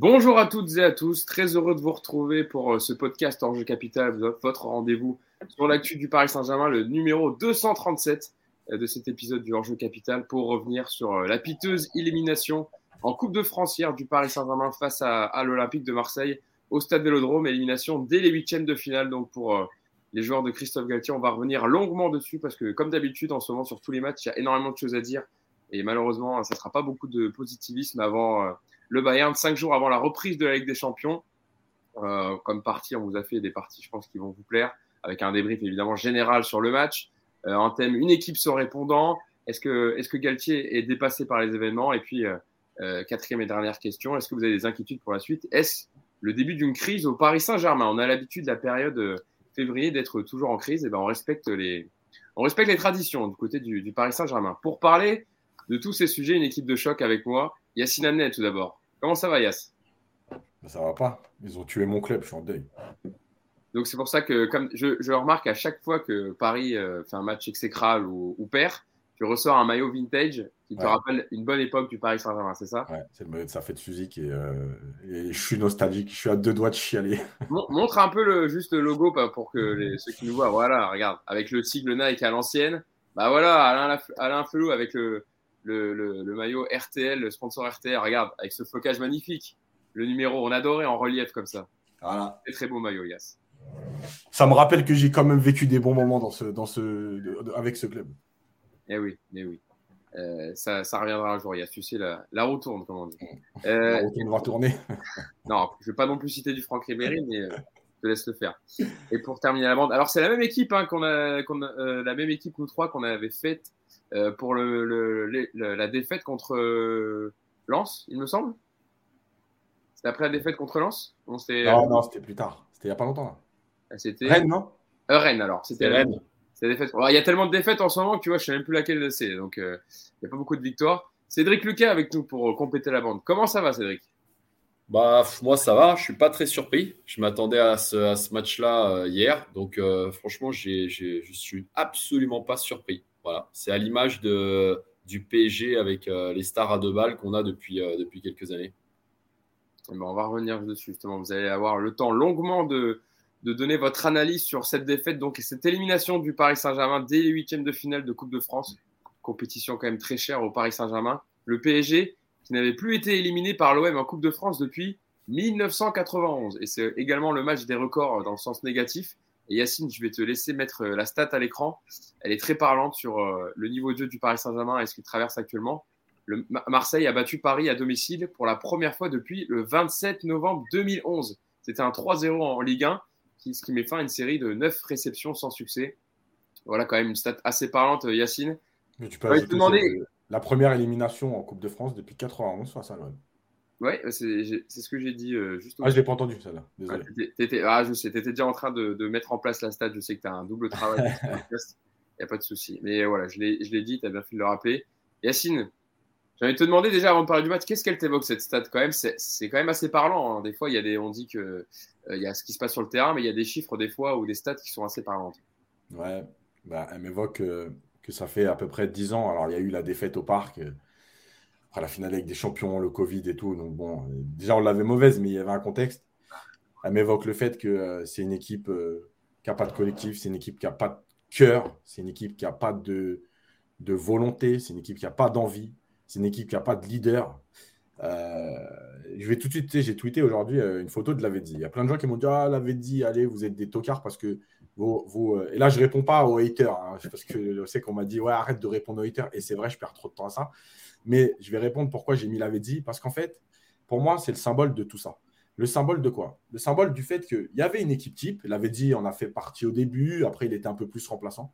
Bonjour à toutes et à tous, très heureux de vous retrouver pour euh, ce podcast Enjeu Capital, votre rendez-vous sur l'actu du Paris Saint-Germain, le numéro 237 euh, de cet épisode du Enjeu Capital pour revenir sur euh, la piteuse élimination en Coupe de France hier du Paris Saint-Germain face à, l'Olympique de Marseille au Stade Vélodrome, élimination dès les huitièmes de finale. Donc pour les joueurs de Christophe Galtier. On va revenir longuement dessus parce que comme d'habitude en ce moment sur tous les matchs, il y a énormément de choses à dire. Et malheureusement ça ne sera pas beaucoup de positivisme avant le Bayern, cinq jours avant la reprise de la Ligue des Champions. Euh, comme partie, on vous a fait des parties, je pense, qui vont vous plaire, avec un débrief évidemment général sur le match. Euh, en thème, une équipe sans répondant. Est-ce que, est-ce que Galtier est dépassé par les événements? Et puis, euh, quatrième et dernière question, est-ce que vous avez des inquiétudes pour la suite? Est-ce le début d'une crise au Paris Saint-Germain? On a l'habitude, la période février, d'être toujours en crise. Et ben, on respecte les, on respecte les traditions du côté du, du Paris Saint-Germain. Pour parler de tous ces sujets, une équipe de choc avec moi. Yacine Amnet, tout d'abord. Comment ça va, Yass Ça va pas. Ils ont tué mon club, je suis en deuil. Donc c'est pour ça que comme je, remarque à chaque fois que Paris euh, fait un match exécral ou, perd, tu ressors un maillot vintage qui te rappelle une bonne époque du Paris Saint-Germain, c'est ça? Ouais, c'est le maillot de sa fête physique euh, et, je suis nostalgique, je suis à deux doigts de chialer. Montre un peu le, juste le logo pour que ceux qui nous voient, voilà, regarde, avec le sigle Nike à l'ancienne, bah voilà, Alain, Alain Felou avec le, le, maillot RTL, le sponsor RTL, regarde, avec ce flocage magnifique. Le numéro, on adorait en relief comme ça. Voilà. C'est très beau maillot, Yass. Ça me rappelle que j'ai quand même vécu des bons moments dans ce, dans ce, avec ce club. Eh oui, eh oui. Euh, ça, ça, reviendra un jour, Yass. Tu sais, la, la roue tourne, comme on dit. Euh, la roue tourne va tourner. non, je ne vais pas non plus citer du Franck Ribéry, mais euh, je te laisse le faire. Et pour terminer la bande, alors c'est la même équipe hein, qu'on a, la même équipe nous trois qu'on avait faite euh, pour le, la défaite contre euh, Lens, il me semble. C'était après la défaite contre Lens? Non, non, c'était plus tard. C'était il n'y a pas longtemps. Ah, c'était Rennes, non? Euh, Rennes, alors. C'était Rennes. Défaite. il y a tellement de défaites en ce moment que tu vois, je ne sais même plus laquelle c'est. Donc, il n'y a pas beaucoup de victoires. Cédric Lucas avec nous pour compléter la bande. Comment ça va, Cédric? Bah, moi, ça va. Je suis pas très surpris. Je m'attendais à ce, à ce match-là hier. Donc, franchement, je je suis absolument pas surpris. C'est à l'image du PSG avec euh, les stars à deux balles qu'on a depuis, euh, quelques années. Eh ben, on va revenir dessus justement. Vous allez avoir le temps longuement de, donner votre analyse sur cette défaite, donc cette élimination du Paris Saint-Germain dès les huitièmes de finale de Coupe de France. Compétition quand même très chère au Paris Saint-Germain. Le PSG qui n'avait plus été éliminé par l'OM en Coupe de France depuis 1991. Et c'est également le match des records dans le sens négatif. Et Yacine, je vais te laisser mettre euh, la stat à l'écran. Elle est très parlante sur euh, le niveau de jeu du Paris Saint-Germain et ce qu'il traverse actuellement. Le Marseille a battu Paris à domicile pour la première fois depuis le 27 novembre 2011. C'était un 3-0 en Ligue 1, ce qui met fin à une série de 9 réceptions sans succès. Voilà quand même une stat assez parlante, euh, Yacine. Mais tu peux te demander... la première élimination en Coupe de France depuis 91 face à l'OM. Ouais, c'est ce que j'ai dit euh, juste. Ah, je l'ai pas entendu, ça là. Désolé. Ah, je sais, tu étais déjà en train de, de, mettre en place la stat. Je sais que tu as un double travail. Il n'y a pas de souci. Mais voilà, je l'ai dit, tu as bien fait de le rappeler. Yacine, j'ai envie de te demander déjà avant de parler du match, qu'est-ce qu'elle t'évoque cette stat quand même? C'est quand même assez parlant. Hein. Des fois, il y a des, on dit que euh, y a ce qui se passe sur le terrain, mais il y a des chiffres des fois ou des stats qui sont assez parlantes. Ouais, bah, elle m'évoque euh, que ça fait à peu près 10 ans. Alors, il y a eu la défaite au parc la finale avec des champions, le Covid et tout. Donc bon, déjà on l'avait mauvaise, mais il y avait un contexte. Elle m'évoque le fait que euh, c'est une équipe euh, qui n'a pas de collectif, c'est une équipe qui n'a pas de cœur, c'est une équipe qui n'a pas de, de volonté, c'est une équipe qui n'a pas d'envie, c'est une équipe qui n'a pas de leader. Euh, je vais tout de suite, j'ai tweeté aujourd'hui une photo de Lavedzi. Il y a plein de gens qui m'ont dit Ah, Lavedzi, allez, vous êtes des tocards parce que vous. vous et là, je ne réponds pas aux haters hein, parce que je sais qu'on m'a dit Ouais, arrête de répondre aux haters. Et c'est vrai, je perds trop de temps à ça. Mais je vais répondre pourquoi j'ai mis Lavezzi. Parce qu'en fait, pour moi, c'est le symbole de tout ça. Le symbole de quoi? Le symbole du fait qu'il y avait une équipe type. Lavezzi en a fait partie au début. Après, il était un peu plus remplaçant.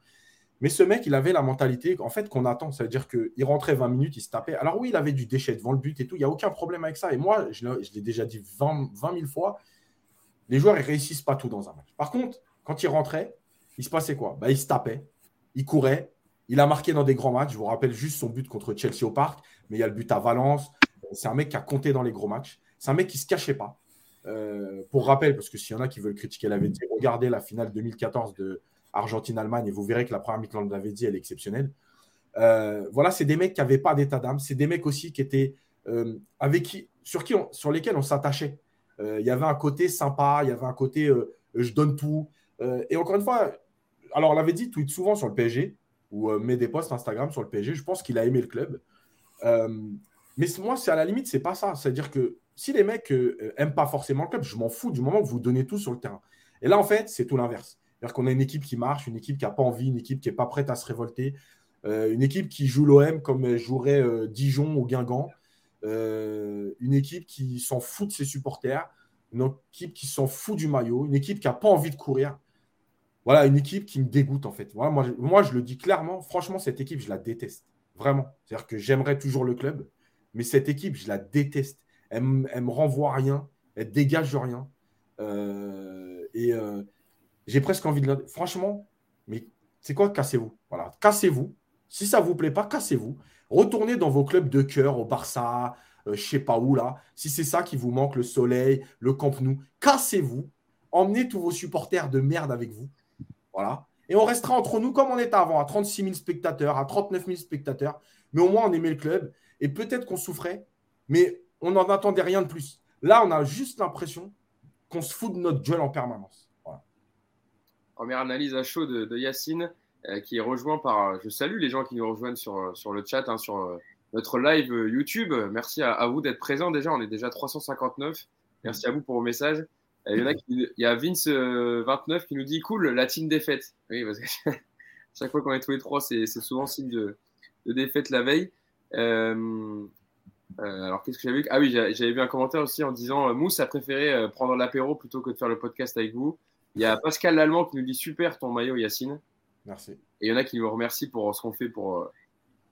Mais ce mec, il avait la mentalité en fait qu'on attend. Ça veut dire qu'il rentrait 20 minutes, il se tapait. Alors oui, il avait du déchet devant le but et tout. Il n'y a aucun problème avec ça. Et moi, je l'ai déjà dit 20, 20 000 fois, les joueurs, ils réussissent pas tout dans un match. Par contre, quand il rentrait, il se passait quoi? Bah, Il se tapait, il courait, il a marqué dans des grands matchs. Je vous rappelle juste son but contre Chelsea au Parc, mais il y a le but à Valence. C'est un mec qui a compté dans les gros matchs. C'est un mec qui ne se cachait pas. Euh, pour rappel, parce que s'il y en a qui veulent critiquer dit regardez la finale 2014 de Argentine-Allemagne et vous verrez que la première mi-temps de dit elle est exceptionnelle. Euh, voilà, c'est des mecs qui n'avaient pas d'état d'âme. C'est des mecs aussi qui étaient avec qui, sur, qui lesquels on s'attachait. Il y avait un côté sympa, il y avait un côté je donne tout. et encore une fois, alors l'avait dit, tweet souvent sur le PSG ou met des posts Instagram sur le PSG. Je pense qu'il a aimé le club. mais moi, c'est à la limite, c'est pas ça. C'est-à-dire que si les mecs n'aiment pas forcément le club, je m'en fous du moment que vous donnez tout sur le terrain. Et là, en fait, c'est tout l'inverse. C'est-à-dire qu'on a une équipe qui marche, une équipe qui n'a pas envie, une équipe qui n'est pas prête à se révolter, euh, une équipe qui joue l'OM comme jouerait euh, Dijon ou Guingamp, euh, une équipe qui s'en fout de ses supporters, une équipe qui s'en fout du maillot, une équipe qui n'a pas envie de courir. Voilà, une équipe qui me dégoûte en fait. moi, je le dis clairement, franchement, cette équipe, je la déteste. Vraiment. C'est-à-dire que j'aimerais toujours le club, mais cette équipe, je la déteste. Elle, ne me renvoie rien, elle dégage rien. et j'ai presque envie de la... Franchement, mais c'est quoi? Cassez-vous. Voilà, cassez-vous. Si ça ne vous plaît pas, cassez-vous. Retournez dans vos clubs de cœur, au Barça, je euh, je sais pas où là. Si c'est ça qui vous manque, le soleil, le Camp Nou, cassez-vous. Emmenez tous vos supporters de merde avec vous. Voilà. Et on restera entre nous comme on était avant, à 36 000 spectateurs, à 39 000 spectateurs. Mais au moins, on aimait le club. Et peut-être qu'on souffrait, mais on n'en attendait rien de plus. Là, on a juste l'impression qu'on se fout de notre gueule en permanence. Première analyse à chaud de, Yacine, euh, qui est rejoint par. Je salue les gens qui nous rejoignent sur, sur le chat, hein, sur euh, notre live YouTube. Merci à, vous d'être présents déjà. On est déjà 359. Merci à vous pour vos messages. Il y, en a il y a Vince29 euh, qui nous dit cool, la team défaite. Oui, parce que chaque fois qu'on est tous les trois, c'est souvent signe de, de, défaite la veille. alors, qu'est-ce que j'avais vu? Ah oui, j'avais vu un commentaire aussi en disant Mousse a préféré prendre l'apéro plutôt que de faire le podcast avec vous. Il y a Pascal Lallemand qui nous dit super ton maillot, Yacine. Merci. Et il y en a qui nous remercient pour ce qu'on fait pour, euh,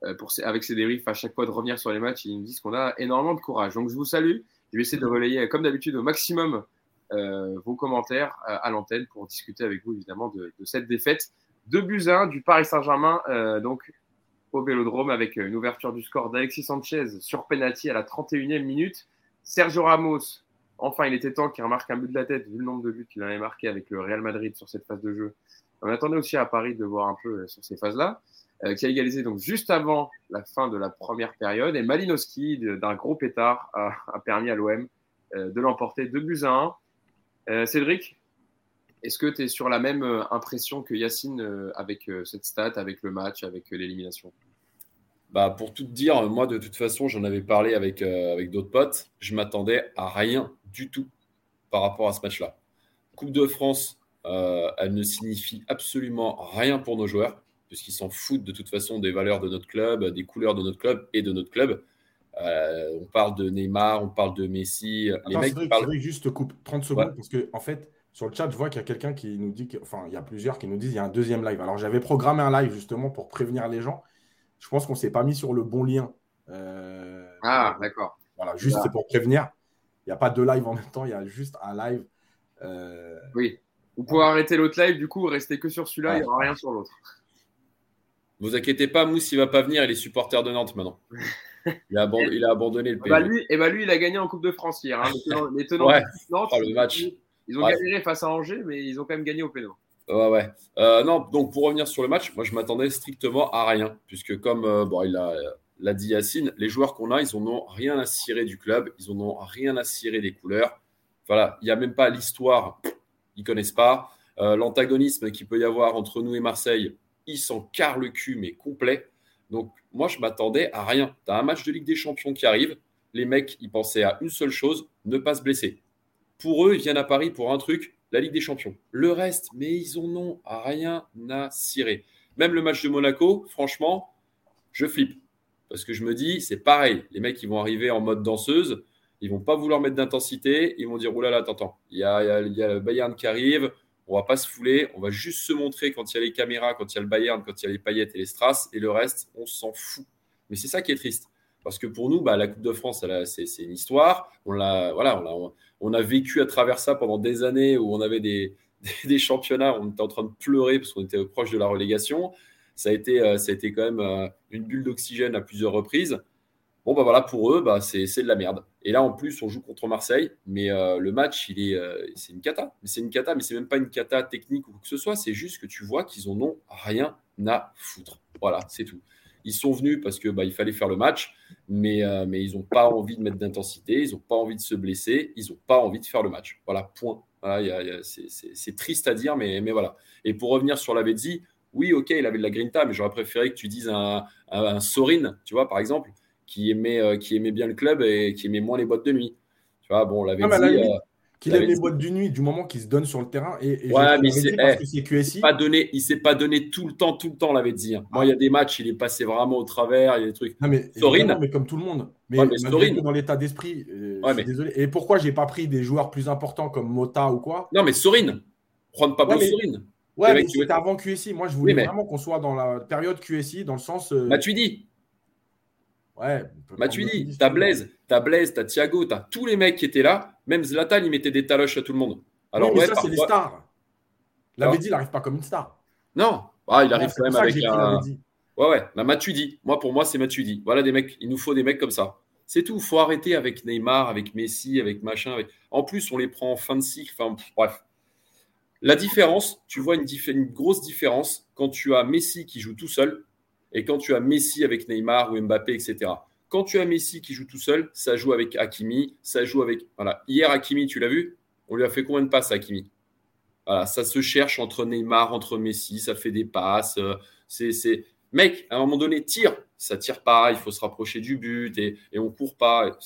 euh, pour, avec ces débriefs à chaque fois de revenir sur les matchs. Ils nous disent qu'on a énormément de courage. Donc je vous salue. Je vais essayer de relayer, comme d'habitude, au maximum euh, vos commentaires à l'antenne pour discuter avec vous évidemment de, cette défaite de Buzyn du Paris Saint-Germain donc au Vélodrome avec une ouverture du score d'Alexis Sanchez sur penalty à la 31e minute. Sergio Ramos Enfin, il était temps qu'il remarque un but de la tête, vu le nombre de buts qu'il avait marqué avec le Real Madrid sur cette phase de jeu. On attendait aussi à Paris de voir un peu euh, sur ces phases-là, euh, qui a égalisé donc juste avant la fin de la première période. Et Malinowski, d'un gros pétard, a, permis à l'OM euh, de l'emporter 2 buts à 1. Cédric, est-ce que tu es sur la même impression que Yacine avec cette stat, avec le match, avec l'élimination? Bah, pour tout dire, moi, de toute façon, j'en avais parlé avec, d'autres potes. Je m'attendais à rien du tout par rapport à ce match-là. Coupe de France, euh, elle ne signifie absolument rien pour nos joueurs, puisqu'ils s'en foutent de toute façon des valeurs de notre club, des couleurs de notre club et de notre club. Euh, on parle de Neymar, on parle de Messi. les mecs parlent... juste coupe 30 secondes, parce que en fait, sur le chat, je vois qu'il y a quelqu'un qui nous dit, que... enfin, il y a plusieurs qui nous disent qu'il y a un deuxième live. Alors, j'avais programmé un live justement pour prévenir les gens. Je pense qu'on ne s'est pas mis sur le bon lien. Euh, ah, d'accord. Voilà, juste pour prévenir. Il n'y a pas deux lives en même temps, il y a juste un live. Euh, oui. Vous pouvez arrêter l'autre live, du coup, restez que sur celui-là, il n'y aura rien sur l'autre. Ne vous inquiétez pas, Mousse, il ne va pas venir, il est supporter de Nantes maintenant. Il a, abandonné le. Bah lui, et bah lui, il a gagné en Coupe de France hier. Hein. Les tenants, de Nantes, oh, le match. Ils ont gagné face à Angers, mais ils ont quand même gagné au pénal. Ouais, ouais. Euh, non, donc pour revenir sur le match, moi je m'attendais strictement à rien, puisque comme euh, bon, il a l'a dit Yacine, les joueurs qu'on a, ils n'en ont rien à cirer du club, ils n'en ont rien à cirer des couleurs. Voilà, il n'y a même pas l'histoire, ils connaissent pas. Euh, l'antagonisme qu'il peut y avoir entre nous et Marseille, ils s'en carrent le cul, mais complet. Donc, moi, je m'attendais à rien. Tu un match de Ligue des Champions qui arrive. Les mecs, ils pensaient à une seule chose, ne pas se blesser. Pour eux, ils viennent à Paris pour un truc, la Ligue des Champions. Le reste, mais ils en ont rien à cirer. Même le match de Monaco, franchement, je flippe. Parce que je me dis, c'est pareil. Les mecs, ils vont arriver en mode danseuse. Ils vont pas vouloir mettre d'intensité. Ils vont dire, oulala, attends, attends. Il y a, il y a le Bayern qui arrive. On va pas se fouler. On va juste se montrer quand il y a les caméras, quand il y a le Bayern, quand il y a les paillettes et les strass. Et le reste, on s'en fout. Mais c'est ça qui est triste. Parce que pour nous, bah, la Coupe de France, c'est une histoire. On, a, voilà, on, a, vécu à travers ça pendant des années où on avait des, des championnats, on était en train de pleurer parce qu'on était proche de la relégation ça a été, euh, ça a été quand même euh, une bulle d'oxygène à plusieurs reprises. Bon, bah voilà, pour eux, bah, c'est de la merde. Et là, en plus, on joue contre Marseille, mais euh, le match, il est, c'est une cata. C'est une cata, mais c'est même pas une cata technique ou quoi que ce soit. C'est juste que tu vois qu'ils en ont rien à foutre. Voilà, c'est tout. Ils sont venus parce que bah, il fallait faire le match, mais, euh, mais ils n'ont pas envie de mettre d'intensité, ils n'ont pas envie de se blesser, ils n'ont pas envie de faire le match. Voilà, point. c'est triste à dire, mais, voilà. Et pour revenir sur la Betzi, oui, ok, il avait de la grinta, mais j'aurais préféré que tu dises un, Sorin, tu vois, par exemple, qui aimait, euh, qui aimait bien le club et qui aimait moins les boîtes de nuit. Tu vois, bon, la Betzi. Qu'il aime les boîtes du nuit du moment qu'il se donne sur le terrain. Et, ouais, mais c'est QSI. Pas donné, il s'est pas donné tout le temps, tout le temps, l'avait dit. Hein. Moi, il y a des matchs, il est passé vraiment au travers, il y a des trucs. Non, mais, mais comme tout le monde. Mais, dans l'état d'esprit, euh, désolé. Et pourquoi j'ai pas pris des joueurs plus importants comme Mota ou quoi? Non, mais Sorin. Prendre pas ouais, Sorin. Ouais, mais c'était avant QSI. Moi, je voulais vraiment qu'on soit dans la période QSI, dans le sens. Euh... dis. Ouais. Matuidi, t'as Blaise, t'as Blaise, t'as Thiago, t'as tous les mecs qui étaient là. Même Zlatan, il mettait des taloches à tout le monde. Alors, mais ça, c'est les stars. L'avait dit, il n'arrive pas comme une star. Non, ah, il arrive quand même avec un. Ouais, ouais. Bah, Matuidi, moi, pour moi, c'est Matuidi. Voilà des mecs, il nous faut des mecs comme ça. C'est tout. Il faut arrêter avec Neymar, avec Messi, avec machin. Avec... En plus, on les prend en fin de cycle. Enfin, bref. La différence, tu vois une, une, grosse différence quand tu as Messi qui joue tout seul et quand tu as Messi avec Neymar ou Mbappé, etc. Quand tu as Messi qui joue tout seul, ça joue avec Hakimi, ça joue avec. Voilà. Hier, Hakimi, tu l'as vu? On lui a fait combien de passes à Hakimi? Voilà, ça se cherche entre Neymar, entre Messi, ça fait des passes. Euh, c'est, Mec, à un moment donné, tire. Ça tire pas, il faut se rapprocher du but et, et on court pas.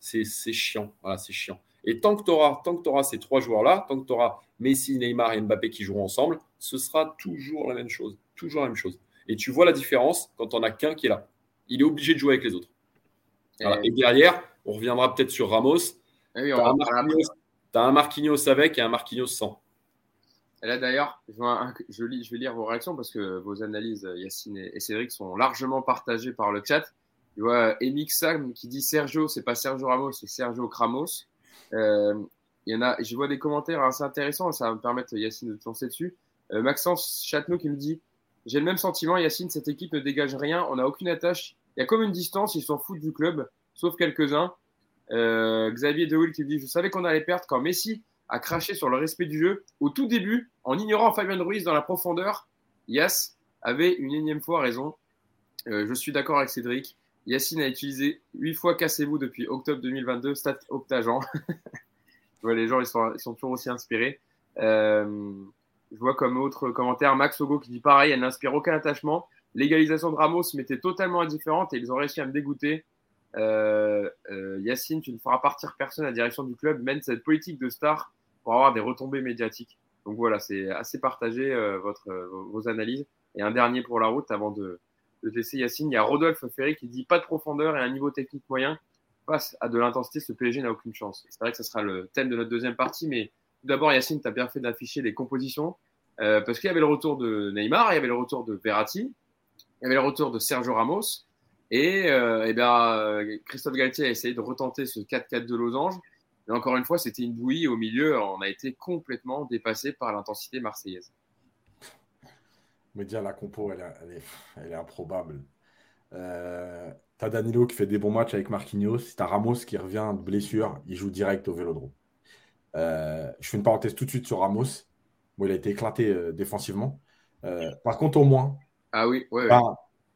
C'est, chiant. Voilà, c'est chiant. Et tant que tu auras ces trois joueurs-là, tant que tu auras Messi, Neymar et Mbappé qui joueront ensemble, ce sera toujours la même chose. Toujours la même chose. Et tu vois la différence quand on a qu'un qui est là. Il est obligé de jouer avec les autres. Et, derrière, on reviendra peut-être sur Ramos. Eh tu as, un Marquinhos avec et un Marquinhos sans. Et là d'ailleurs, je, vais lire vos réactions parce que vos analyses, Yacine et, Cédric, sont largement partagées par le chat. Tu vois Emix Sam qui dit Sergio, c'est pas Sergio Ramos, c'est Sergio Cramos. Euh, il y en a, je vois des commentaires assez intéressants, ça va me permettre Yacine de te lancer dessus. Euh, Maxence Châtenot qui me dit j'ai le même sentiment, Yacine, cette équipe ne dégage rien, on n'a aucune attache. Il y a comme une distance, ils s'en foutent du club, sauf quelques-uns. Euh, Xavier Dewill qui dit Je savais qu'on allait perdre quand Messi a craché sur le respect du jeu. Au tout début, en ignorant Fabien Ruiz dans la profondeur, Yass avait une énième fois raison. Euh, je suis d'accord avec Cédric. Yacine a utilisé 8 fois Cassez-vous depuis octobre 2022, stat octagent. les gens, ils sont, ils sont toujours aussi inspirés. Euh, je vois comme autre commentaire Max Ogo qui dit pareil, elle n'inspire aucun attachement. L'égalisation de Ramos m'était totalement indifférente et ils ont réussi à me dégoûter. Euh, euh, Yacine, tu ne feras partir personne à la direction du club, mène cette politique de star pour avoir des retombées médiatiques. Donc voilà, c'est assez partagé euh, votre, vos analyses. Et un dernier pour la route avant de, laisser Yacine. Il y a Rodolphe Ferry qui dit pas de profondeur et un niveau technique moyen. Face à de l'intensité, ce PSG n'a aucune chance. C'est vrai que ce sera le thème de notre deuxième partie, mais d'abord, Yacine, tu as bien fait d'afficher les compositions euh, parce qu'il y avait le retour de Neymar, il y avait le retour de Verratti, il y avait le retour de Sergio Ramos. Et, euh, et bien, Christophe Galtier a essayé de retenter ce 4-4 de losange. Mais encore une fois, c'était une bouillie au milieu. On a été complètement dépassé par l'intensité marseillaise. Mais dire la compo, elle, est, elle est, improbable. Euh, t'as Danilo qui fait des bons matchs avec Marquinhos. T'as Ramos qui revient de blessure. Il joue direct au vélodrome. Euh, je fais une parenthèse tout de suite sur Ramos. Bon, il a été éclaté euh, défensivement. Euh, par contre, au moins, ah oui, bah,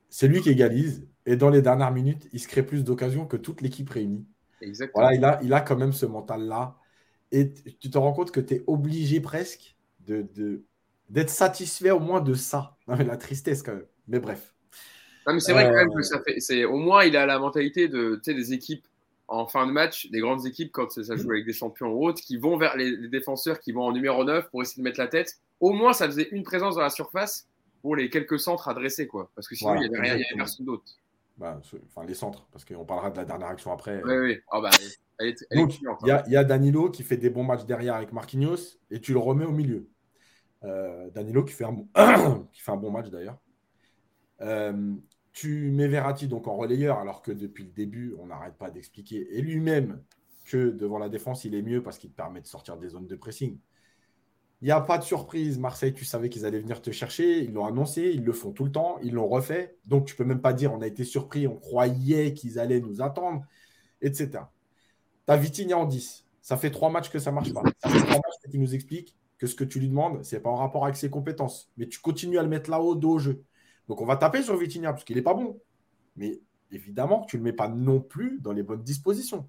c'est lui qui égalise. Et dans les dernières minutes, il se crée plus d'occasions que toute l'équipe réunie. Exactement. Voilà, il a, il a quand même ce mental-là. Et tu te rends compte que tu es obligé presque de, d'être satisfait au moins de ça. la tristesse quand même. Mais bref. mais c'est vrai quand même que ça fait. C'est, au moins, il a la mentalité de, des équipes en fin de match, des grandes équipes, quand ça joue avec des champions ou autres, qui vont vers les, défenseurs qui vont en numéro 9 pour essayer de mettre la tête. Au moins, ça faisait une présence dans la surface pour les quelques centres adressés, quoi. Parce que sinon, il n'y avait, rien, personne d'autre. Bah, enfin, les centres, parce qu'on parlera de la dernière action après. Oui, oui. Oh, bah, il y, a Danilo qui fait des bons matchs derrière avec Marquinhos et tu le remets au milieu. Euh, Danilo qui fait, un, qui fait un bon match d'ailleurs. Euh, tu mets Verratti donc en relayeur, alors que depuis le début, on n'arrête pas d'expliquer, et lui-même, que devant la défense, il est mieux parce qu'il te permet de sortir des zones de pressing. Il n'y a pas de surprise. Marseille, tu savais qu'ils allaient venir te chercher. Ils l'ont annoncé, ils le font tout le temps, ils l'ont refait. Donc, tu peux même pas dire on a été surpris, on croyait qu'ils allaient nous attendre, etc. Tu as Vitinha en 10. Ça fait trois matchs que ça marche pas. Ça fait trois matchs qu'il nous explique que ce que tu lui demandes, c'est pas en rapport avec ses compétences. Mais tu continues à le mettre là-haut, dos au jeu. Donc on va taper sur Vitinha parce qu'il n'est pas bon. Mais évidemment que tu ne le mets pas non plus dans les bonnes dispositions.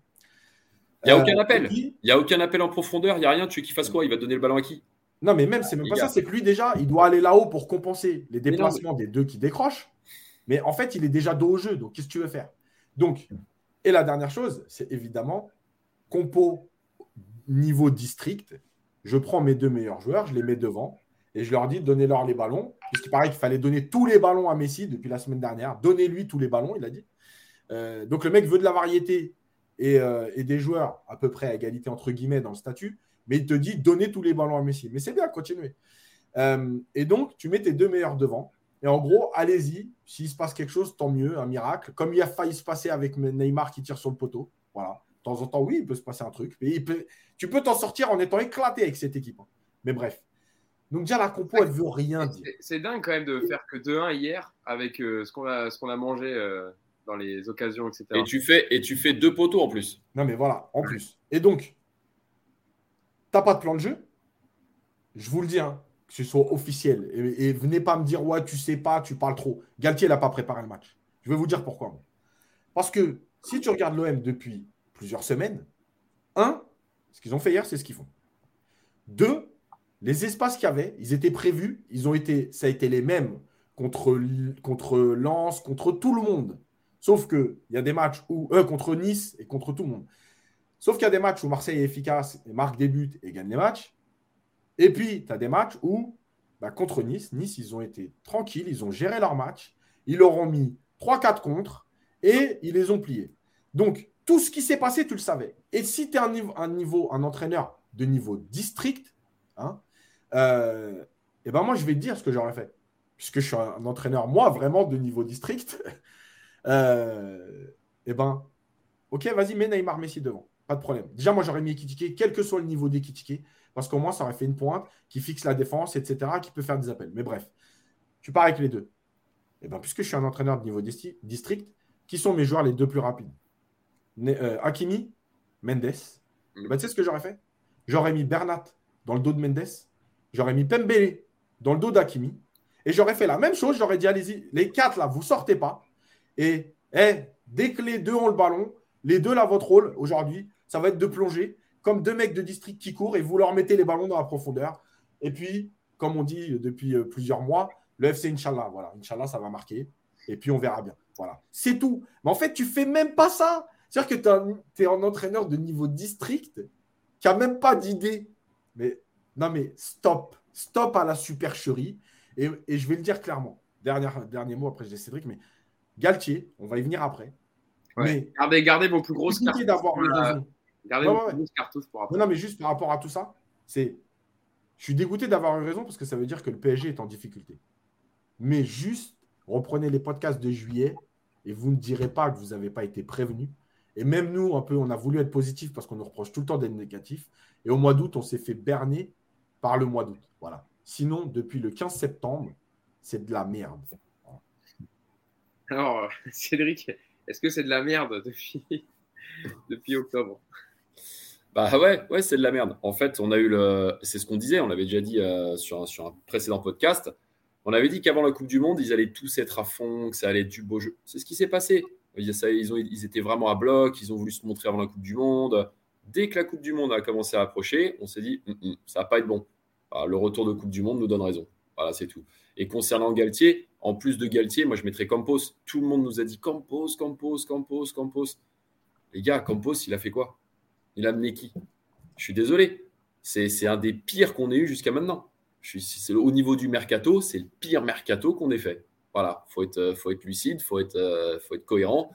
Il n'y a aucun euh, appel. Il n'y a aucun appel en profondeur. Il n'y a rien. Tu veux qu'il fasse quoi? Il va donner le ballon à qui? Non, mais même, c'est même pas ça. C'est que lui, déjà, il doit aller là-haut pour compenser les déplacements des deux qui décrochent. Mais en fait, il est déjà dos au jeu. Donc, qu'est-ce que tu veux faire? Donc, et la dernière chose, c'est évidemment compo niveau district. Je prends mes deux meilleurs joueurs, je les mets devant et je leur dis donnez-leur les ballons. Puisqu'il paraît qu'il fallait donner tous les ballons à Messi depuis la semaine dernière. Donnez-lui tous les ballons, il a dit. Euh, donc le mec veut de la variété euh, et, des joueurs à peu près à égalité entre guillemets dans le statut, mais il te dit donnez tous les ballons à Messi. Mais c'est bien, continuez. Euh, et donc tu mets tes deux meilleurs devant. Et en gros, allez-y. S'il se passe quelque chose, tant mieux, un miracle. Comme il a failli se passer avec Neymar qui tire sur le poteau. Voilà. De temps en temps, oui, il peut se passer un truc. Mais tu peux t'en sortir en étant éclaté avec cette équipe. Hein. Mais bref. Donc déjà, la compo, elle veut rien dire. C'est dingue quand même de faire que 2-1 hier avec ce qu'on a, qu'on a mangé dans les occasions, etc. Et tu fais, et tu fais deux poteaux en plus. Non, mais voilà, en plus. Et donc, t'as pas de plan de jeu Je vous le dis, hein, que ce soit officiel. Et, venez pas me dire, ouais, tu sais pas, tu parles trop. Galtier n'a pas préparé le match. Je vais vous dire pourquoi. Parce que si tu regardes l'OM depuis plusieurs semaines, un, ce qu'ils ont fait hier, c'est ce qu'ils font. Deux, les espaces qu'il y avait, ils étaient prévus, ils ont été, ça a été les mêmes contre, contre Lens, contre tout le monde. Sauf qu'il y a des matchs où, eux, contre Nice et contre tout le monde. Sauf qu'il y a des matchs où Marseille est efficace et marque des buts et gagne les matchs. Et puis, tu as des matchs où, bah, contre Nice, Nice, ils ont été tranquilles, ils ont géré leur match, ils leur ont mis 3-4 contre et ils les ont pliés. Donc, tout ce qui s'est passé, tu le savais. Et si tu es un un niveau, un entraîneur de niveau district, hein, euh, et ben moi, je vais te dire ce que j'aurais fait. Puisque je suis un entraîneur, moi, vraiment de niveau district. euh, eh ben, ok, vas-y, mets Neymar Messi devant. Pas de problème. Déjà, moi, j'aurais mis Ekitike, quel que soit le niveau d'Ekitike, parce qu'au moins, ça aurait fait une pointe qui fixe la défense, etc., qui peut faire des appels. Mais bref, tu pars avec les deux. Et ben, puisque je suis un entraîneur de niveau district, qui sont mes joueurs les deux plus rapides? Euh, Hakimi, Mendes. Eh ben, tu sais ce que j'aurais fait? J'aurais mis Bernat dans le dos de Mendes. J'aurais mis Pembele dans le dos d'Hakimi. Et j'aurais fait la même chose. J'aurais dit, allez-y, les quatre là, vous sortez pas. Et dès que les deux ont le ballon, les deux là, votre rôle aujourd'hui, ça va être de plonger comme deux mecs de district qui courent et vous leur mettez les ballons dans la profondeur. Et puis, comme on dit depuis euh, plusieurs mois, le FC Inch'Allah. Voilà, Inch'Allah, ça va marquer. Et puis, on verra bien. Voilà, c'est tout. Mais en fait, tu fais même pas ça. C'est-à-dire que tu es un entraîneur de niveau district qui a même pas d'idée. Mais non, mais stop. Stop à la supercherie. Et, et je vais le dire clairement. Dernier, dernier mot, après je dis Cédric, mais Galtier, on va y venir après. Mais gardez, gardez vos plus grosses raison. Gardez vos plus grosses cartouches pour après. Non, mais juste par rapport à tout ça, c'est. Je suis dégoûté d'avoir eu raison parce que ça veut dire que le PSG est en difficulté. Mais juste, reprenez les podcasts de juillet et vous ne direz pas que vous n'avez pas été prévenu. Et même nous, un peu, on a voulu être positif parce qu'on nous reproche tout le temps d'être négatif. Et au mois d'août, on s'est fait berner par le mois d'août. Voilà. Sinon, depuis le 15 septembre, c'est de la merde. Alors, Cédric, est-ce que c'est de la merde depuis, depuis octobre? Bah ouais, ouais, c'est de la merde. En fait, on a eu le. C'est ce qu'on disait, on l'avait déjà dit euh, sur, un, sur un précédent podcast. On avait dit qu'avant la Coupe du Monde, ils allaient tous être à fond, que ça allait être du beau jeu. C'est ce qui s'est passé. Ils, ont, ils étaient vraiment à bloc, ils ont voulu se montrer avant la Coupe du Monde. Dès que la Coupe du Monde a commencé à approcher, on s'est dit, hum, hum, ça va pas être bon. Le retour de Coupe du Monde nous donne raison. Voilà, c'est tout. Et concernant Galtier, en plus de Galtier, moi je mettrais Campos. Tout le monde nous a dit Campos, Campos, Campos, Campos. Les gars, Campos, il a fait quoi? Il a amené qui? Je suis désolé. C'est un des pires qu'on ait eu jusqu'à maintenant. Au niveau du mercato, c'est le pire mercato qu'on ait fait. Voilà, faut être, faut être lucide, faut être, euh, faut être cohérent.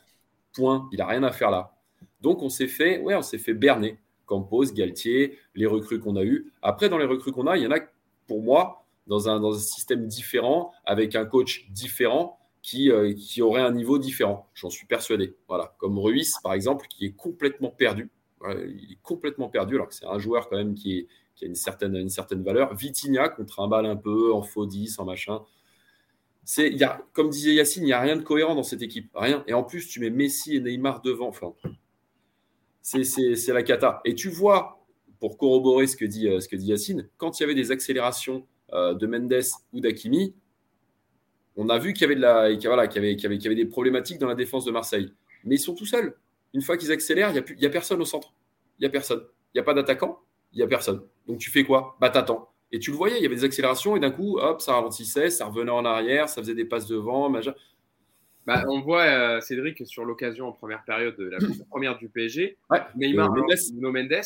Point. Il n'a rien à faire là. Donc on s'est fait, ouais, on s'est fait berner. Campos, Galtier, les recrues qu'on a eues. Après, dans les recrues qu'on a, il y en a, pour moi, dans un, système différent, avec un coach différent qui, euh, qui aurait un niveau différent. J'en suis persuadé. Voilà. Comme Ruiz, par exemple, qui est complètement perdu. il est complètement perdu, alors que c'est un joueur quand même qui, a une certaine, valeur. Vitinha contre un bal un peu, en faux 10, en machin. Y comme disait Yacine, il n'y a rien de cohérent dans cette équipe. Rien. Et en plus, tu mets Messi et Neymar devant. Enfin, c'est, la cata. Et tu vois, pour corroborer ce que dit, euh, Yacine, quand il y avait des accélérations euh, de Mendes ou d'Akimi, On a vu qu'il y avait la, des problématiques dans la défense de Marseille. Mais ils sont tout seuls. Une fois qu'ils accélèrent, il n'y a, a personne au centre. Il n'y a personne. Il n'y a pas d'attaquant. Il n'y a personne. Donc tu fais quoi? Bah t'attends. Et tu le voyais, il y avait des accélérations et d'un coup, hop, ça ralentissait, ça revenait en arrière, ça faisait des passes devant. Bah, on voit euh, Cédric sur l'occasion en première période de la première du PSG. Ouais, Neymar, euh, Nuno Mendes.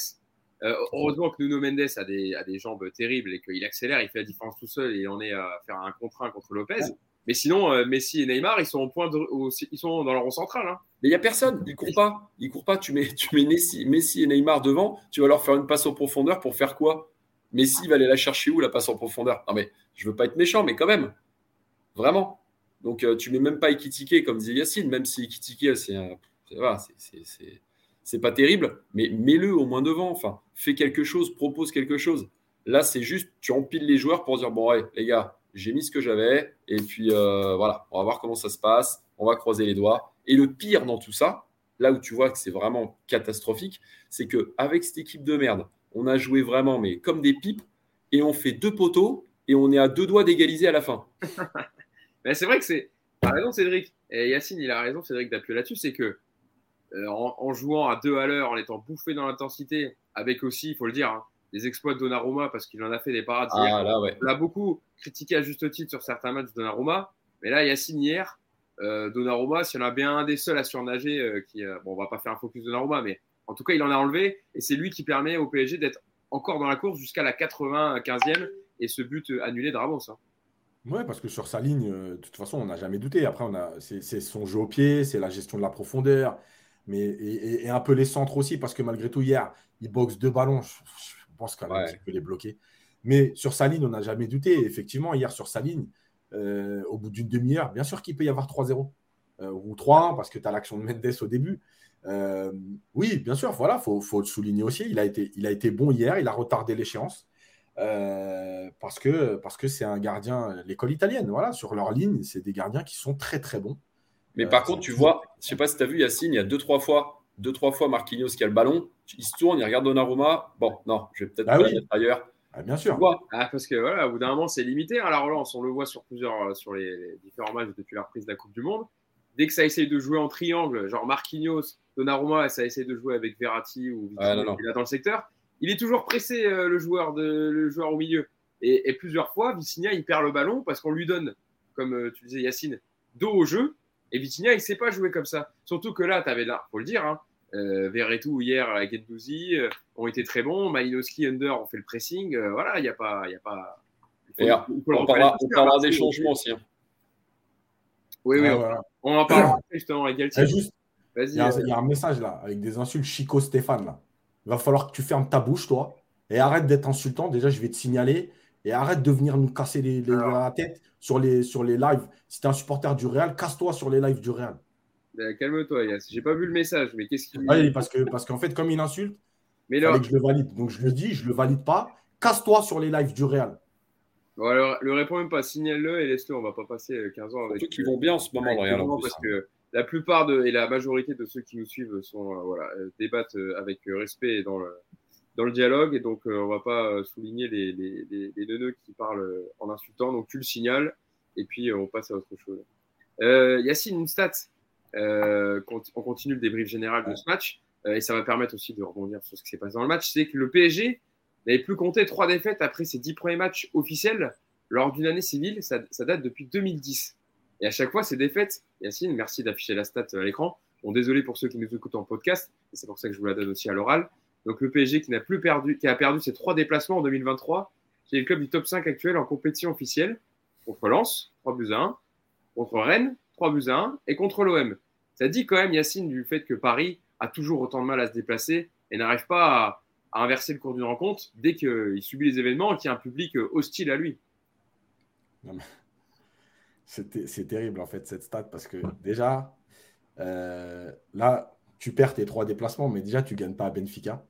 Euh, heureusement que Nuno Mendes a des, a des jambes terribles et qu'il accélère, il fait la différence tout seul et on est à faire un contre contre Lopez. Mais sinon, Messi et Neymar, ils sont, au point de, ils sont dans leur rond central. Hein. Mais il n'y a personne, ils ne courent pas. Ils courent pas. Tu mets, tu mets Messi, Messi et Neymar devant, tu vas leur faire une passe en profondeur pour faire quoi? Messi va aller la chercher où, la passe en profondeur? Non, mais je veux pas être méchant, mais quand même. Vraiment. Donc, tu euh, tu mets même pas Ekitike, comme disait Yacine, même si Ekitike, c'est c'est pas terrible, mais mets-le au moins devant. Enfin, fais quelque chose, propose quelque chose. Là, c'est juste, tu empiles les joueurs pour dire bon, ouais, les gars, j'ai mis ce que j'avais, et puis euh, voilà, on va voir comment ça se passe, on va croiser les doigts. Et le pire dans tout ça, là où tu vois que c'est vraiment catastrophique, c'est que avec cette équipe de merde, on a joué vraiment, mais comme des pipes, et on fait deux poteaux, et on est à deux doigts d'égaliser à la fin. mais c'est vrai que c'est. T'as raison, Cédric. Et Yacine, il a raison, Cédric, d'appuyer là-dessus. C'est que euh, en, jouant à deux à l'heure, en étant bouffé dans l'intensité, avec aussi, il faut le dire, hein, des exploits de Donnarumma, parce qu'il en a fait des parades. Ah, là, ouais. On l'a beaucoup critiqué à juste titre sur certains matchs de Donnarumma. Mais là, Yacine, hier, euh, Donnarumma, s'il y en a bien un des seuls à surnager, euh, qui, bon, on va pas faire un focus de Donnarumma, mais en tout cas, il en a enlevé et c'est lui qui permet au PSG d'être encore dans la course jusqu'à la 95e et ce but annulé de Ramos. Hein. Ouais, parce que sur sa ligne, euh, de toute façon, on n'a jamais douté. Après, on a, c'est, son jeu au pied, c'est la gestion de la profondeur, mais et, un peu les centres aussi, parce que malgré tout, hier, il boxe deux ballons. Je, pense quand même qu'il peut les bloquer. Mais sur sa ligne, on n'a jamais douté. effectivement, hier, sur sa ligne, euh, au bout d'une demi-heure, bien sûr qu'il peut y avoir 3-0 euh, ou 3-1, parce que tu as l'action de Mendes au début. Euh, oui, bien sûr, voilà, faut, faut le souligner aussi. Il a, été, il a été bon hier, il a retardé l'échéance. Euh, parce que parce que c'est un gardien, l'école italienne, voilà, sur leur ligne, c'est des gardiens qui sont très très bons. Mais par euh, contre, tu vois, je sais pas si tu as vu Yacine, il y a deux trois fois, deux trois fois Marquinhos qui a le ballon, il se tourne, il regarde Donnarumma. Bon, non, je vais peut-être bah ailleurs. Ah, bien sûr. Ah, parce que voilà, au bout d'un moment, c'est limité. Alors hein, la relance, on le voit sur plusieurs sur les, différents matchs depuis la reprise de la Coupe du Monde. Dès que ça essaye de jouer en triangle, genre Marquinhos, Donnarumma, ça essaie de jouer avec Verratti ou ah, dans le secteur. Il est toujours pressé, euh, le, joueur de, le joueur au milieu. Et, plusieurs fois, Vitinha, il perd le ballon parce qu'on lui donne, comme euh, tu disais, Yacine, dos au jeu. Et Vitinha, il ne sait pas jouer comme ça. Surtout que là, tu avais là, faut le dire, hein, euh, Verretou hier avec Gendouzi ont été très bons. Malinowski, Under ont fait le pressing. voilà, il n'y a pas. Y a pas... on, parlera, des changements aussi. Hein. Oui, oui, on, en parlera justement avec Galtier. Il y, a, il y, a un message là, avec des insultes Chico Stéphane. Là. Il va falloir que tu fermes ta bouche, toi, et arrête d'être insultant. Déjà, je vais te signaler. Et arrête de venir nous casser les, la tête sur les, sur les lives. Si tu es un supporter du Real, casse-toi sur les lives du Real. Ben, calme-toi, Yass. J'ai pas vu le message, mais qu'est-ce qu'il Oui, parce qu'en parce qu'en fait, comme il insulte, mais là... que je le valide. Donc je le dis, je le valide pas. Casse-toi sur les lives du Real. Bon, alors, le réponds même pas, signale-le et laisse-le. On va pas passer 15 ans avec. Surtout qu'ils vont bien en ce moment, le Real. Parce que la plupart de, et la majorité de ceux qui nous suivent sont, euh, voilà, euh, débattent euh, avec respect dans le, dans le dialogue. Et donc, on va pas souligner les, les, les, qui parlent en insultant. Donc, tu le signales et puis on passe à autre chose. Euh, Yacine, une stat. On continue le débrief général de ce match et ça va permettre aussi de rebondir sur ce qui s'est passé dans le match. C'est que le PSG n'avait plus compté trois défaites après ses dix premiers matchs officiels lors d'une année civile. Ça date depuis 2010. Et à chaque fois, ces défaites, Yacine, merci d'afficher la stat à l'écran. Bon, désolé pour ceux qui nous écoutent en podcast, et c'est pour ça que je vous la donne aussi à l'oral. Donc le PSG qui n'a plus perdu, qui a perdu ses trois déplacements en 2023, qui est le club du top 5 actuel en compétition officielle, contre Lens, 3 buts à 1, contre Rennes, 3 buts à 1, et contre l'OM. Ça dit quand même, Yacine, du fait que Paris a toujours autant de mal à se déplacer et n'arrive pas à, inverser le cours d'une rencontre dès qu'il subit les événements et qu'il y a un public hostile à lui. Non, c'est terrible en fait cette stat parce que déjà, euh, là, tu perds tes trois déplacements, mais déjà, tu ne gagnes pas à Benfica.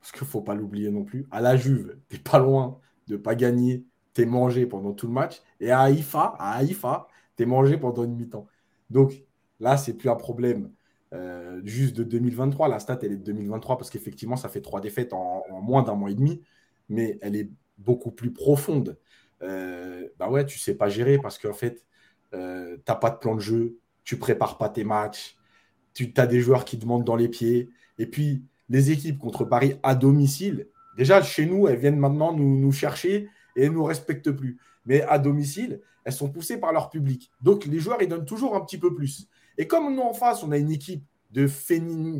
Parce qu'il ne faut pas l'oublier non plus. À la Juve, tu n'es pas loin de ne pas gagner. Tu es mangé pendant tout le match. Et à Haïfa, à Haïfa, tu es mangé pendant une mi-temps. Donc là, c'est plus un problème euh, juste de 2023. La stat, elle est de 2023 parce qu'effectivement, ça fait trois défaites en, en moins d'un mois et demi. Mais elle est beaucoup plus profonde. Euh, bah ouais, tu sais pas gérer parce qu'en fait, euh, t'as pas de plan de jeu, tu prépares pas tes matchs, tu as des joueurs qui demandent dans les pieds. Et puis, les équipes contre Paris à domicile, déjà chez nous, elles viennent maintenant nous, nous chercher et ne nous respectent plus. Mais à domicile, elles sont poussées par leur public. Donc, les joueurs, ils donnent toujours un petit peu plus. Et comme nous, en face, on a une équipe de,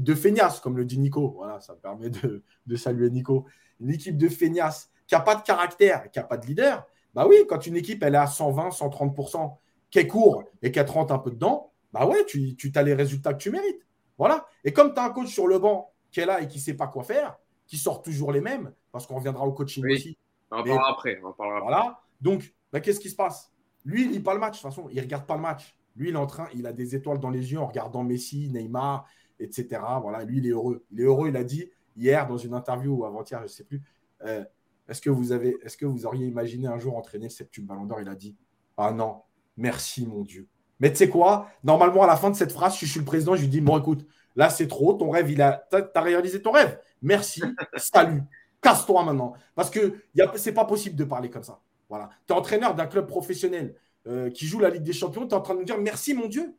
de feignasses, comme le dit Nico, voilà, ça permet de, de saluer Nico, une équipe de feignasses qui n'a pas de caractère, qui n'a pas de leader, bah oui, quand une équipe, elle est à 120, 130%, qu'elle court et qu'elle rentre un peu dedans, bah ouais, tu, tu as les résultats que tu mérites. Voilà. Et comme tu as un coach sur le banc qui est là et qui ne sait pas quoi faire, qui sort toujours les mêmes, parce qu'on reviendra au coaching aussi. On en parlera après. On parlera voilà. Donc, bah, qu'est-ce qui se passe? Lui, il lit pas le match. De toute façon, il ne regarde pas le match. Lui, il est en train, il a des étoiles dans les yeux en regardant Messi, Neymar, etc. Voilà, lui, il est heureux. Il est heureux, il a dit hier dans une interview ou avant-hier, je ne sais plus. Euh, est-ce que vous avez, est-ce que vous auriez imaginé un jour entraîner le septuple Ballon d'Or? Il a dit Ah non, merci mon Dieu. Mais tu sais quoi? Normalement, à la fin de cette phrase, je suis le président, je lui dis Bon, écoute, là c'est trop, ton rêve, il a, t'as, as réalisé ton rêve. Merci, salut, casse-toi maintenant. Parce que c'est pas possible de parler comme ça. Voilà. Tu es entraîneur d'un club professionnel euh, qui joue la Ligue des Champions, tu es en train de nous dire merci mon Dieu.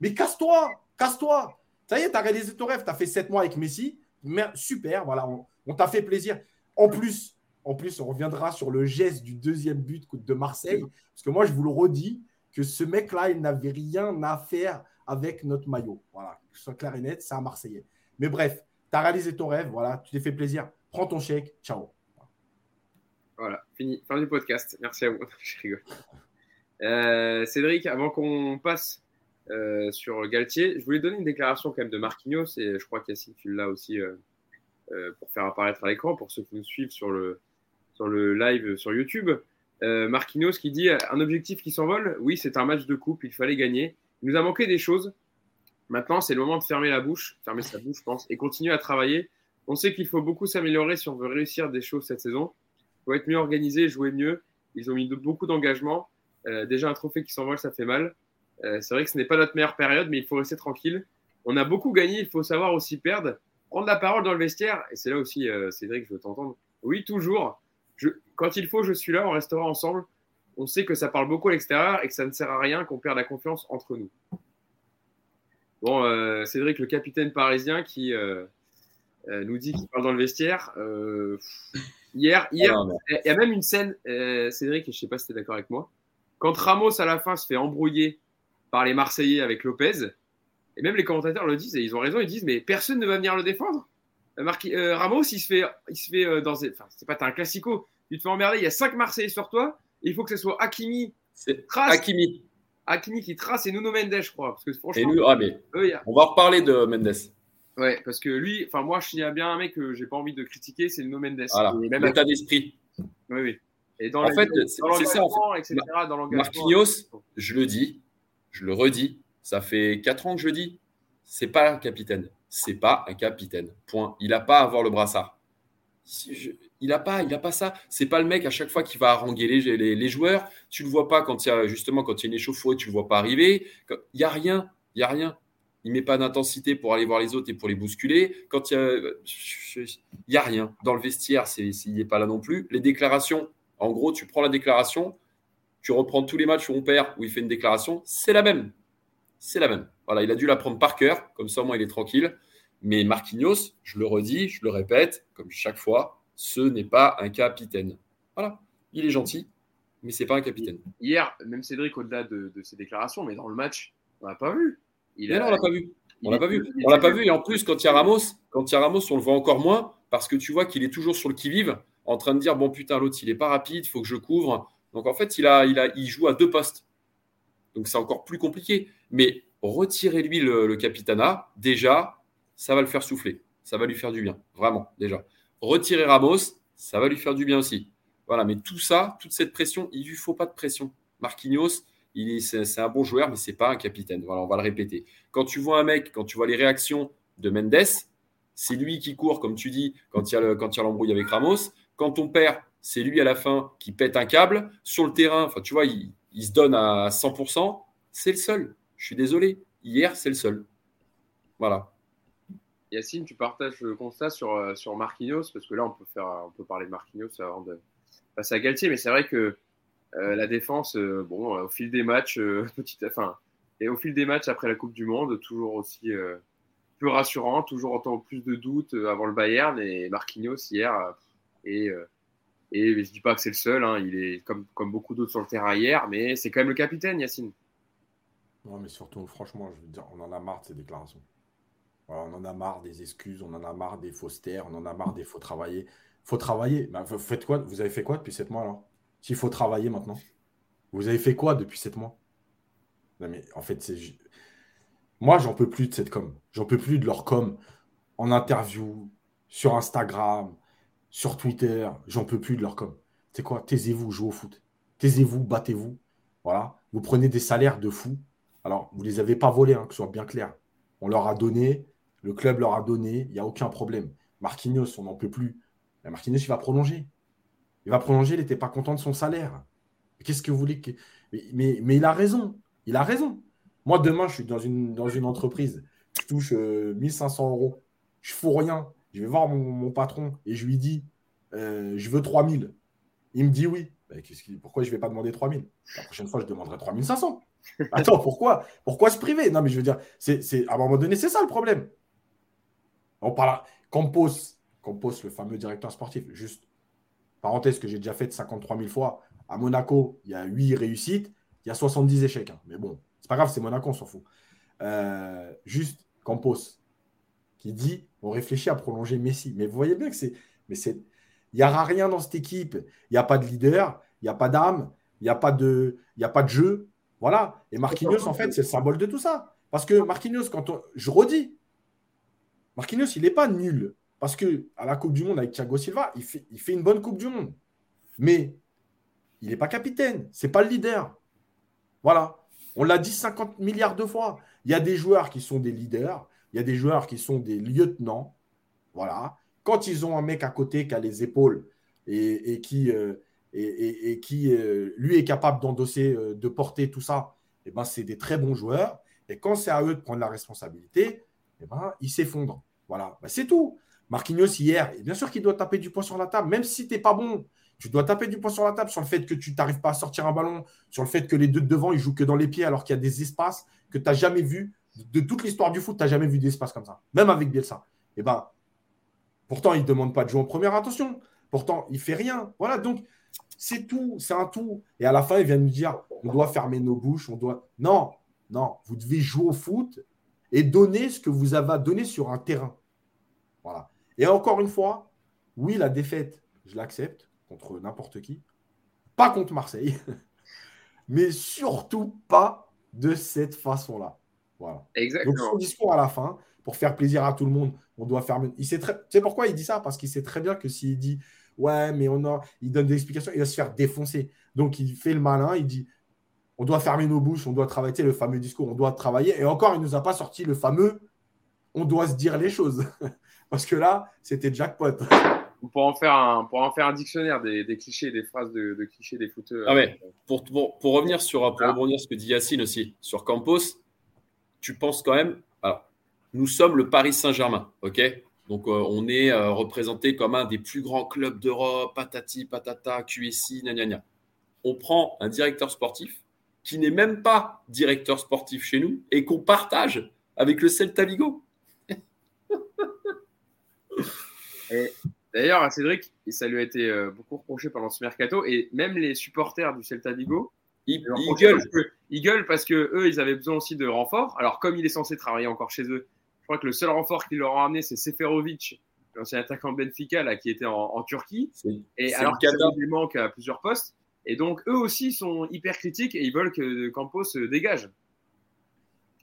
Mais casse-toi, casse-toi. Ça y est, tu as réalisé ton rêve. Tu as fait sept mois avec Messi. super, voilà, on t'a fait plaisir. En plus, en plus, on reviendra sur le geste du deuxième but de Marseille. Parce que moi, je vous le redis, que ce mec-là, il n'avait rien à faire avec notre maillot. Voilà, que ce soit clair et net, c'est un Marseillais. Mais bref, tu as réalisé ton rêve, voilà, tu t'es fait plaisir. Prends ton chèque, ciao. Voilà, fini, fin du podcast. Merci à vous. je rigole. Euh, Cédric, avant qu'on passe euh, sur Galtier, je voulais donner une déclaration quand même de Marquinhos, et je crois qu'Yacine, tu l'as aussi euh, pour faire apparaître à l'écran, pour ceux qui nous suivent sur le, sur le live sur YouTube. Euh, Marquinhos qui dit un objectif qui s'envole. Oui, c'est un match de coupe, il fallait gagner. Il nous a manqué des choses. Maintenant, c'est le moment de fermer la bouche, fermer sa bouche, je pense, et continuer à travailler. On sait qu'il faut beaucoup s'améliorer si on veut réussir des choses cette saison. Il faut être mieux organisé, jouer mieux. Ils ont mis beaucoup d'engagement. Euh, déjà, un trophée qui s'envole, ça fait mal. Euh, c'est vrai que ce n'est pas notre meilleure période, mais il faut rester tranquille. On a beaucoup gagné, il faut savoir aussi perdre. Prendre la parole dans le vestiaire, et c'est là aussi, Cédric, je veux t'entendre. Oui, toujours quand il faut, je suis là, on restera ensemble. On sait que ça parle beaucoup à l'extérieur et que ça ne sert à rien qu'on perde la confiance entre nous. Bon, euh, Cédric, le capitaine parisien qui euh, euh, nous dit qu'il parle dans le vestiaire. hier, hier ah il y a même une scène, Cédric, et je ne sais pas si tu es d'accord avec moi, quand Ramos à la fin se fait embrouiller par les Marseillais avec Lopez, et même les commentateurs le disent, et ils ont raison, ils disent, mais personne ne va venir le défendre. Euh, Ramos, il se fait, il se fait euh, dans. Enfin, c'est pas un classico. Tu te fais emmerder. Il y a cinq Marseillais sur toi. il faut que ce soit Hakimi. C'est Hakimi. Hakimi qui trace et Nuno Mendes, je crois. Parce que franchement. Ah, on va reparler de Mendes. Ouais, parce que lui, enfin moi, il y a bien un mec que j'ai pas envie de critiquer, c'est Nuno Mendes. Voilà. Même l'état d'esprit. Oui, oui. Et dans en fait, c'est ça, en fait. etc. Dans Marquinhos, je le dis, je le redis, ça fait 4 ans que je le dis, c'est pas capitaine c'est pas un capitaine. Point. Il n'a pas à avoir le brassard. il n'a pas, il a pas ça. C'est pas le mec à chaque fois qui va haranguer les, joueurs. Tu le vois pas quand il y a justement quand il y a une échauffourée, tu le vois pas arriver. Il y a rien, il y a rien. Il met pas d'intensité pour aller voir les autres et pour les bousculer. Quand il y a, rien dans le vestiaire, il n'est pas là non plus. Les déclarations, en gros, tu prends la déclaration, tu reprends tous les matchs où on perd où il fait une déclaration, c'est la même, c'est la même. Voilà, il a dû la prendre par cœur, comme ça, moi, il est tranquille. Mais Marquinhos, je le redis, je le répète, comme chaque fois, ce n'est pas un capitaine. Voilà, il est gentil, mais c'est pas un capitaine. Hier, même Cédric, au-delà de, ses déclarations, mais dans le match, on l'a pas vu. Il non, on l'a pas vu. On l'a pas vu. On l'a pas vu. Et en plus, quand il y a Ramos, quand il y a Ramos, on le voit encore moins parce que tu vois qu'il est toujours sur le qui-vive, en train de dire bon putain l'autre il est pas rapide, il faut que je couvre. Donc en fait, il a, il a, il joue à deux postes. Donc c'est encore plus compliqué. Mais retirez-lui le, le capitana, déjà, ça va le faire souffler. Ça va lui faire du bien, vraiment, déjà. Retirer Ramos, ça va lui faire du bien aussi. Voilà, mais tout ça, toute cette pression, il ne lui faut pas de pression. Marquinhos, c'est un bon joueur, mais c'est pas un capitaine. Voilà, on va le répéter. Quand tu vois un mec, quand tu vois les réactions de Mendes, c'est lui qui court, comme tu dis, quand il y a l'embrouille avec Ramos. Quand on perd, c'est lui à la fin qui pète un câble. Sur le terrain, tu vois, il, il se donne à 100%. C'est le seul. Je suis désolé. Hier, c'est le seul. Voilà. Yacine, tu partages le constat sur, euh, sur Marquinhos, parce que là, on peut, faire, on peut parler de Marquinhos avant de passer à Galtier, mais c'est vrai que la défense, bon, au fil des matchs, enfin, et au fil des matchs après la Coupe du Monde, toujours aussi peu rassurant, toujours autant plus de doutes avant le Bayern et Marquinhos hier. Et, et je dis pas que c'est le seul, hein, il est comme, comme beaucoup d'autres sur le terrain hier, mais c'est quand même le capitaine, Yacine. Non, mais surtout, franchement, je veux dire, on en a marre de ces déclarations. on en a marre des excuses, on en a marre des fausses terres, on en a marre des faut travailler. Faut travailler. Ben, vous faites quoi Vous avez fait quoi depuis sept mois alors? S'il faut travailler maintenant, vous avez fait quoi depuis sept mois? Non, mais en fait, c'est. Moi, j'en peux plus de cette com. J'en peux plus de leur com en interview, sur Instagram, sur Twitter. J'en peux plus de leur com. C'est quoi? Taisez-vous, jouez au foot. Taisez-vous, battez-vous. Voilà. Vous prenez des salaires de fous. Alors, vous ne les avez pas volés, hein, que ce soit bien clair. On leur a donné, le club leur a donné, il n'y a aucun problème. Marquinhos, on n'en peut plus. Marquinhos, il va prolonger. Il va prolonger, il n'était pas content de son salaire. Qu'est-ce que vous voulez mais, il a raison. Il a raison. Moi, demain, je suis dans une, entreprise. Je touche 1500 euh, euros. Je ne fous rien. Je vais voir mon, patron et je lui dis euh, Je veux 3000. Il me dit oui. Bah, pourquoi je ne vais pas demander 3000 La prochaine fois, je demanderai 3500. Attends, pourquoi? Pourquoi se priver? Non, mais je veux dire, à un moment donné, c'est ça le problème. On parle. Campos, Campos, le fameux directeur sportif, juste parenthèse que j'ai déjà faite 53 000 fois. À Monaco, il y a 8 réussites, il y a 70 échecs. Hein. Mais bon, c'est pas grave, c'est Monaco, on s'en fout. Euh, juste Campos, qui dit on réfléchit à prolonger Messi. Mais vous voyez bien que c'est. Mais c'est. Il n'y aura rien dans cette équipe. Il n'y a pas de leader, il n'y a pas d'âme, il n'y a, a pas de jeu. Voilà. Et Marquinhos, en fait, c'est le symbole de tout ça. Parce que Marquinhos, quand on... je redis, Marquinhos, il n'est pas nul. Parce que à la Coupe du Monde avec Thiago Silva, il fait, il fait une bonne Coupe du Monde. Mais il n'est pas capitaine. C'est pas le leader. Voilà. On l'a dit 50 milliards de fois. Il y a des joueurs qui sont des leaders. Il y a des joueurs qui sont des lieutenants. Voilà. Quand ils ont un mec à côté qui a les épaules et, qui, euh, et, qui euh, lui est capable d'endosser, euh, de porter tout ça, eh ben, c'est des très bons joueurs. Et quand c'est à eux de prendre la responsabilité, eh ben, ils s'effondrent. Voilà, ben, c'est tout. Marquinhos, hier, bien sûr qu'il doit taper du poing sur la table, même si tu n'es pas bon. Tu dois taper du poing sur la table sur le fait que tu n'arrives pas à sortir un ballon, sur le fait que les deux de devant, ils jouent que dans les pieds alors qu'il y a des espaces que tu n'as jamais vus. De toute l'histoire du foot, tu n'as jamais vu d'espace comme ça, même avec Bielsa. Et eh ben, pourtant, il ne demande pas de jouer en première attention. Pourtant, il fait rien. Voilà, donc c'est tout, c'est un tout. Et à la fin, il vient nous dire on doit fermer nos bouches, on doit. Non, non, vous devez jouer au foot et donner ce que vous avez à donner sur un terrain. Voilà. Et encore une fois, oui, la défaite, je l'accepte contre n'importe qui, pas contre Marseille, mais surtout pas de cette façon-là. Voilà. Exactement. Donc son discours à la fin, pour faire plaisir à tout le monde, on doit fermer. Il sait très... Tu sais pourquoi il dit ça? Parce qu'il sait très bien que s'il dit Ouais, mais on a. Il donne des explications, il va se faire défoncer. Donc il fait le malin, il dit On doit fermer nos bouches, on doit travailler le fameux discours, on doit travailler. Et encore, il ne nous a pas sorti le fameux On doit se dire les choses. Parce que là, c'était jackpot. Pour en faire un, pour en faire un dictionnaire des, clichés, des phrases de, clichés des footeux. Ah mais pour, pour, revenir sur pour rebondir ce que dit Yacine aussi sur Campos, tu penses quand même. Alors, nous sommes le Paris Saint-Germain, ok? Donc, euh, on est euh, représenté comme un des plus grands clubs d'Europe, patati, patata, QSI, gna, gna, On prend un directeur sportif qui n'est même pas directeur sportif chez nous et qu'on partage avec le Celta Vigo. D'ailleurs, Cédric, ça lui a été euh, beaucoup reproché pendant ce mercato et même les supporters du Celta Vigo, ils, gueulent. ils gueulent parce que eux, ils avaient besoin aussi de renforts. Alors, comme il est censé travailler encore chez eux, crois que le seul renfort qu'ils leur ont amené, c'est Seferovic, l'ancien attaquant Benfica, là, qui était en, Turquie. Et alors qu'il y a des manques à plusieurs postes. Et donc, eux aussi sont hyper critiques et ils veulent que Campos se dégage.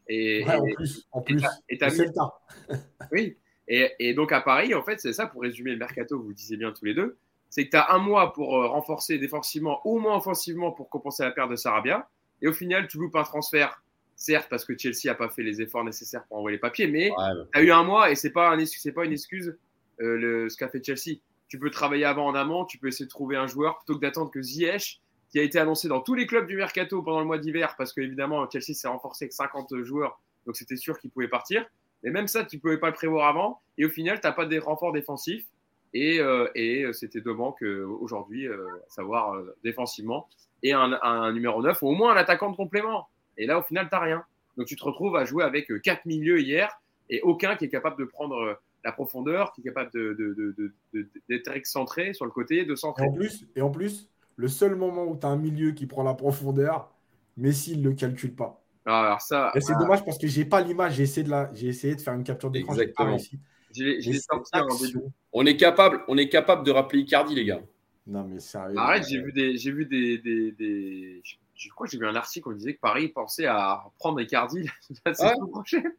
Et, en plus, en plus et oui. Et, et, donc, à Paris, en fait, c'est ça, pour résumer le mercato, vous le disiez bien tous les deux, c'est que tu as un mois pour euh, renforcer défensivement, au moins offensivement, pour compenser la perte de Sarabia. Et au final, tu loupes un transfert certes parce que Chelsea n'a pas fait les efforts nécessaires pour envoyer les papiers, mais tu as eu un mois et c'est pas un c'est pas une excuse euh, le, ce qu'a fait Chelsea. Tu peux travailler avant en amont, tu peux essayer de trouver un joueur plutôt que d'attendre que Ziyech, qui a été annoncé dans tous les clubs du mercato pendant le mois d'hiver, parce que évidemment Chelsea s'est renforcé avec 50 joueurs, donc c'était sûr qu'il pouvait partir. Mais même ça, tu pouvais pas le prévoir avant. Et au final, tu n'as pas des renforts défensifs. Et, et c'était deux manques aujourd'hui, à savoir défensivement, et un, un, numéro 9, ou au moins un attaquant de complément. Et là, au final, tu n'as rien. Donc tu te retrouves à jouer avec quatre milieux hier et aucun qui est capable de prendre la profondeur, qui est capable d'être excentré sur le côté, de centrer. Et en plus, et en plus le seul moment où tu as un milieu qui prend la profondeur, Messi ne le calcule pas. Ah, alors ça, et c'est ah. dommage parce que j'ai pas l'image. J'ai essayé de la, j'ai essayé de faire une capture d'écran. Exactement. On est capable, on est capable de rappeler Icardi, les gars. Non mais sérieux. Arrête, j'ai vu des, j'ai vu des, des, je crois que j'ai vu un article où on disait que Paris pensait à prendre Icardi la saison prochaine,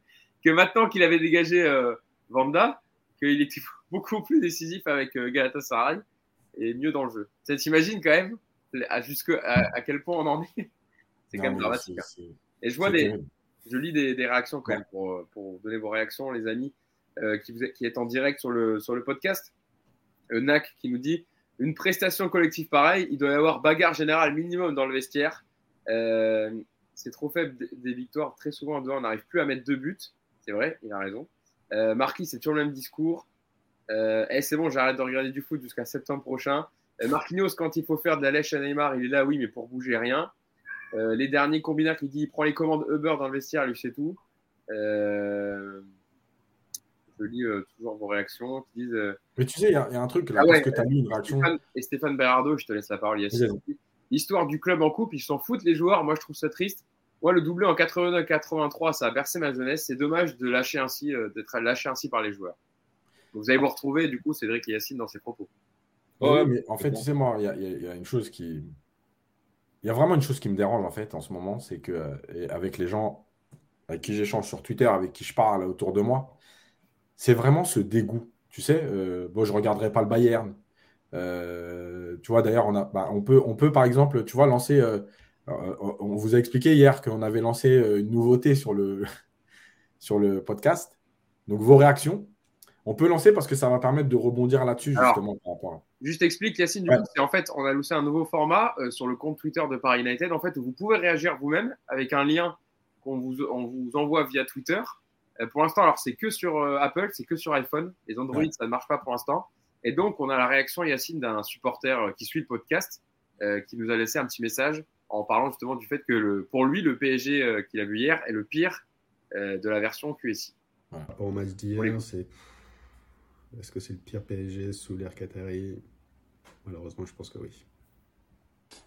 que maintenant qu'il avait dégagé euh, Vanda, qu'il était beaucoup plus décisif avec euh, Galatasaray et mieux dans le jeu. Tu t'imagines quand même à, jusque, à, quel point on en est? C'est quand même dramatique. Hein. Et je vois des, je lis des, des réactions quand même pour, pour, donner vos réactions, les amis, euh, qui, vous, qui est en direct sur le, sur le podcast. Euh, NAC qui nous dit une prestation collective pareille, il doit y avoir bagarre générale minimum dans le vestiaire. Euh, c'est trop faible des victoires. Très souvent, on n'arrive plus à mettre deux buts. C'est vrai, il a raison. Euh, Marquis, c'est toujours le même discours. Euh, eh, c'est bon, j'arrête de regarder du foot jusqu'à septembre prochain. Euh, Marquinhos, quand il faut faire de la lèche à Neymar, il est là, oui, mais pour bouger rien. Euh, les derniers combinats qui dit il prend les commandes Uber dans le vestiaire, lui, c'est tout. je lis toujours vos réactions qui disent. Mais tu sais, il y, a un truc là, ah parce que tu as mis une réaction. et Stéphane Berardo, je te laisse la parole, L'histoire du club en coupe, ils s'en foutent les joueurs. Moi, je trouve ça triste. Moi, le doublé en 89-83, ça a bercé ma jeunesse. C'est dommage de lâcher ainsi, euh, d'être lâché ainsi par les joueurs. vous allez vous retrouver, du coup, Cédric et Yacine dans ses propos. Ouais, mais en fait, tu sais, moi, il y, a une chose qui. Il y a vraiment une chose qui me dérange, en fait, en ce moment, c'est que, euh, avec les gens avec qui j'échange sur Twitter, avec qui je parle autour de moi, c'est vraiment ce dégoût. Tu sais, euh, bon, je ne regarderai pas le Bayern. Tu vois, d'ailleurs, on, a, bah, on, peut, on peut, par exemple, tu vois, lancer euh, on vous a expliqué hier qu'on avait lancé euh, une nouveauté sur le, sur le podcast. Donc, vos réactions, on peut lancer parce que ça va permettre de rebondir là-dessus, justement. Juste explique, Yacine, du coup, c'est en fait, on a lancé un nouveau format euh, sur le compte Twitter de Paris United, en fait, où vous pouvez réagir vous-même avec un lien qu'on vous, vous envoie via Twitter. pour l'instant, alors, c'est que sur Apple, c'est que sur iPhone. Les Android, ça ne marche pas pour l'instant. Et donc, on a la réaction, Yacine, d'un supporter qui suit le podcast, qui nous a laissé un petit message en parlant justement du fait que le, pour lui, le PSG euh, qu'il a vu hier est le pire euh, de la version QSI. Ouais. Au match d'hier, c'est est-ce que c'est le pire PSG sous l'ère Qatari? Malheureusement, je pense que oui.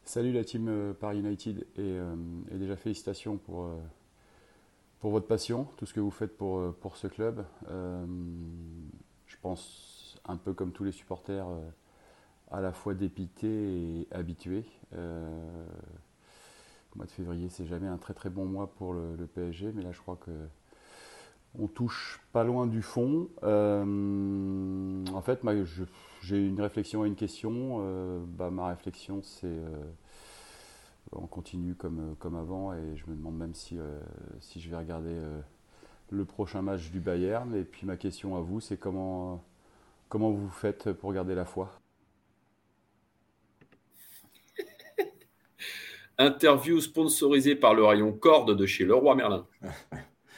Salut la team euh, Paris United et, et déjà félicitations pour, pour votre passion, tout ce que vous faites pour, pour ce club. je pense un peu comme tous les supporters à la fois dépité et habitué le mois de février, c'est jamais un très très bon mois pour le, PSG, mais là je crois que on touche pas loin du fond. Euh, en fait, j'ai une réflexion et une question. Euh, bah, ma réflexion, c'est euh, on continue comme, comme avant et je me demande même si, si je vais regarder le prochain match du Bayern. Et puis ma question à vous, c'est comment, comment vous faites pour garder la foi? Interview sponsorisée par le rayon corde de chez Leroy Merlin.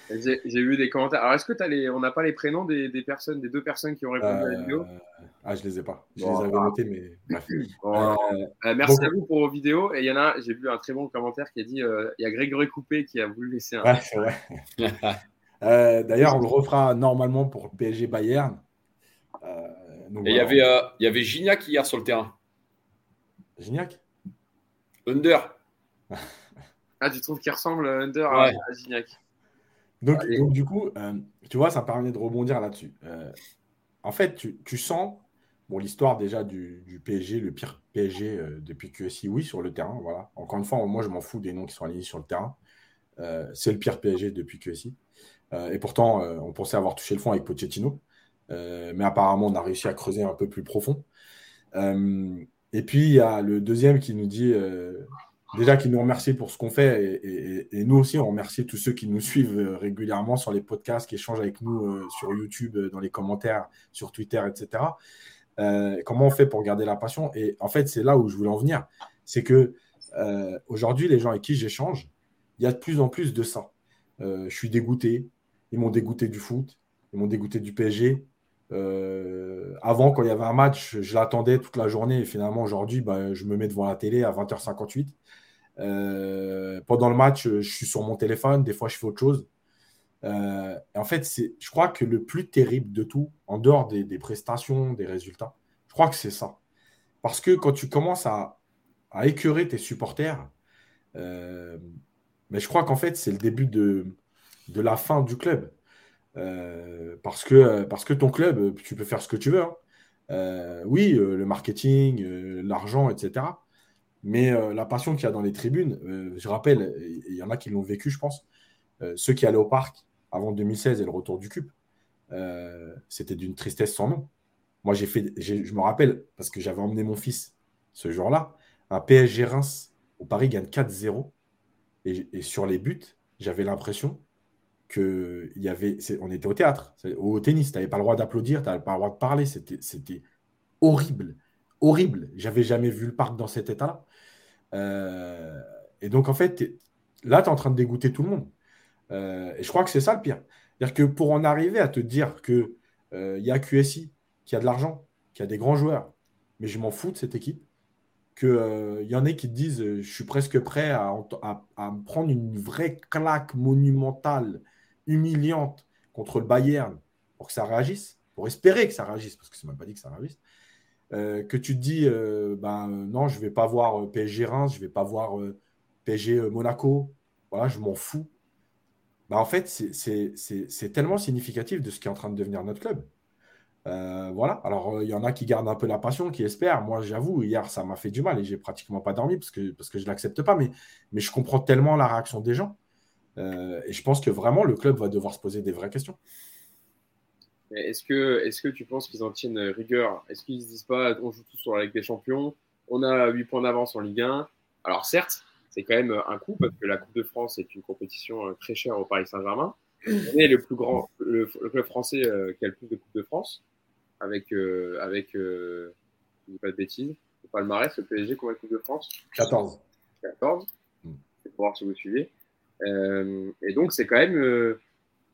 J'ai vu des commentaires. Alors, est-ce que as les... on n'a pas les prénoms des, personnes, des deux personnes qui ont répondu à la vidéo? Euh, Ah, je les ai pas. Je les avais notés, mais euh, euh, merci à vous pour vos vidéos. Et il y en a, j'ai vu un très bon commentaire qui a dit il y a Grégory Coupé qui a voulu laisser un. Ouais, c'est vrai. D'ailleurs, on le refera normalement pour PSG Bayern. Et il y avait, il y avait Gignac hier sur le terrain. Gignac? Under. ah, tu trouves qu'il ressemble Under à, Gignac? Donc, du coup, euh, tu vois, ça permet de rebondir là-dessus. Euh, en fait, tu, sens, bon, l'histoire déjà du, PSG, le pire PSG euh, depuis QSI, oui, sur le terrain, voilà. Encore une fois, moi, je m'en fous des noms qui sont alignés sur le terrain. c'est le pire PSG depuis QSI. et pourtant, on pensait avoir touché le fond avec Pochettino. Mais apparemment, on a réussi à creuser un peu plus profond. et puis, il y a le deuxième qui nous dit déjà qui nous remercie pour ce qu'on fait et, nous aussi on remercie tous ceux qui nous suivent euh, régulièrement sur les podcasts, qui échangent avec nous euh, sur YouTube, euh, dans les commentaires, sur Twitter, etc. comment on fait pour garder la passion? Et en fait, c'est là où je voulais en venir, c'est que aujourd'hui, les gens avec qui j'échange, il y a de plus en plus de ça. je suis dégoûté, ils m'ont dégoûté du foot, ils m'ont dégoûté du PSG. Euh, avant, quand il y avait un match, je l'attendais toute la journée et finalement, aujourd'hui, bah, je me mets devant la télé à 20h58. Euh, pendant le match, je suis sur mon téléphone, des fois, je fais autre chose. Euh, en fait, je crois que le plus terrible de tout, en dehors des, prestations, des résultats, je crois que c'est ça. Parce que quand tu commences à, écœurer tes supporters, mais je crois qu'en fait, c'est le début de la fin du club. Euh, parce, que, parce que ton club, tu peux faire ce que tu veux. Hein. Euh, oui, euh, le marketing, l'argent, etc. Mais la passion qu'il y a dans les tribunes, je rappelle, il y en a qui l'ont vécu, je pense. ceux qui allaient au parc avant 2016 et le retour du CUP, c'était d'une tristesse sans nom. Moi, j'ai fait, je me rappelle, parce que j'avais emmené mon fils ce jour-là, un PSG Reims au Paris gagne 4-0. et, sur les buts, j'avais l'impression que y avait, on était au théâtre, au tennis, tu n'avais pas le droit d'applaudir, tu n'avais pas le droit de parler, c'était horrible, horrible. J'avais jamais vu le parc dans cet état-là. Euh, et donc, en fait, là, tu es en train de dégoûter tout le monde. Euh, et je crois que c'est ça le pire. C'est-à-dire que pour en arriver à te dire qu'il euh, y a QSI, qui a de l'argent, qui a des grands joueurs, mais je m'en fous de cette équipe, qu'il y en ait qui te disent je suis presque prêt à, à, à, prendre une vraie claque monumentale humiliante contre le Bayern pour que ça réagisse, pour espérer que ça réagisse, parce que c'est même pas dit que ça réagisse, euh, que tu te dis, euh, ben non, je vais pas voir euh, PSG Reims, je vais pas voir PSG Monaco, voilà, je m'en fous. Ben, en fait, c'est tellement significatif de ce qui est en train de devenir notre club. voilà, alors il y en a qui gardent un peu la passion, qui espèrent. Moi, j'avoue, hier, ça m'a fait du mal et j'ai pratiquement pas dormi parce que, parce que je l'accepte pas, mais, mais je comprends tellement la réaction des gens. Euh, et je pense que vraiment, le club va devoir se poser des vraies questions. Est-ce que, est que tu penses qu'ils en tiennent rigueur? Est-ce qu'ils ne se disent pas on joue tous sur la Ligue des Champions On a 8 points d'avance en Ligue 1. Alors certes, c'est quand même un coup parce que la Coupe de France est une compétition euh, très chère au Paris Saint-Germain. On est le plus grand, le, club français euh, qui a le plus de Coupes de France avec, avec je dis pas de bêtises, le palmarès, le PSG, combien de Coupes de France? 14. 14. Mm. C'est pour voir si vous suivez. Euh, et donc, c'est quand même. Euh,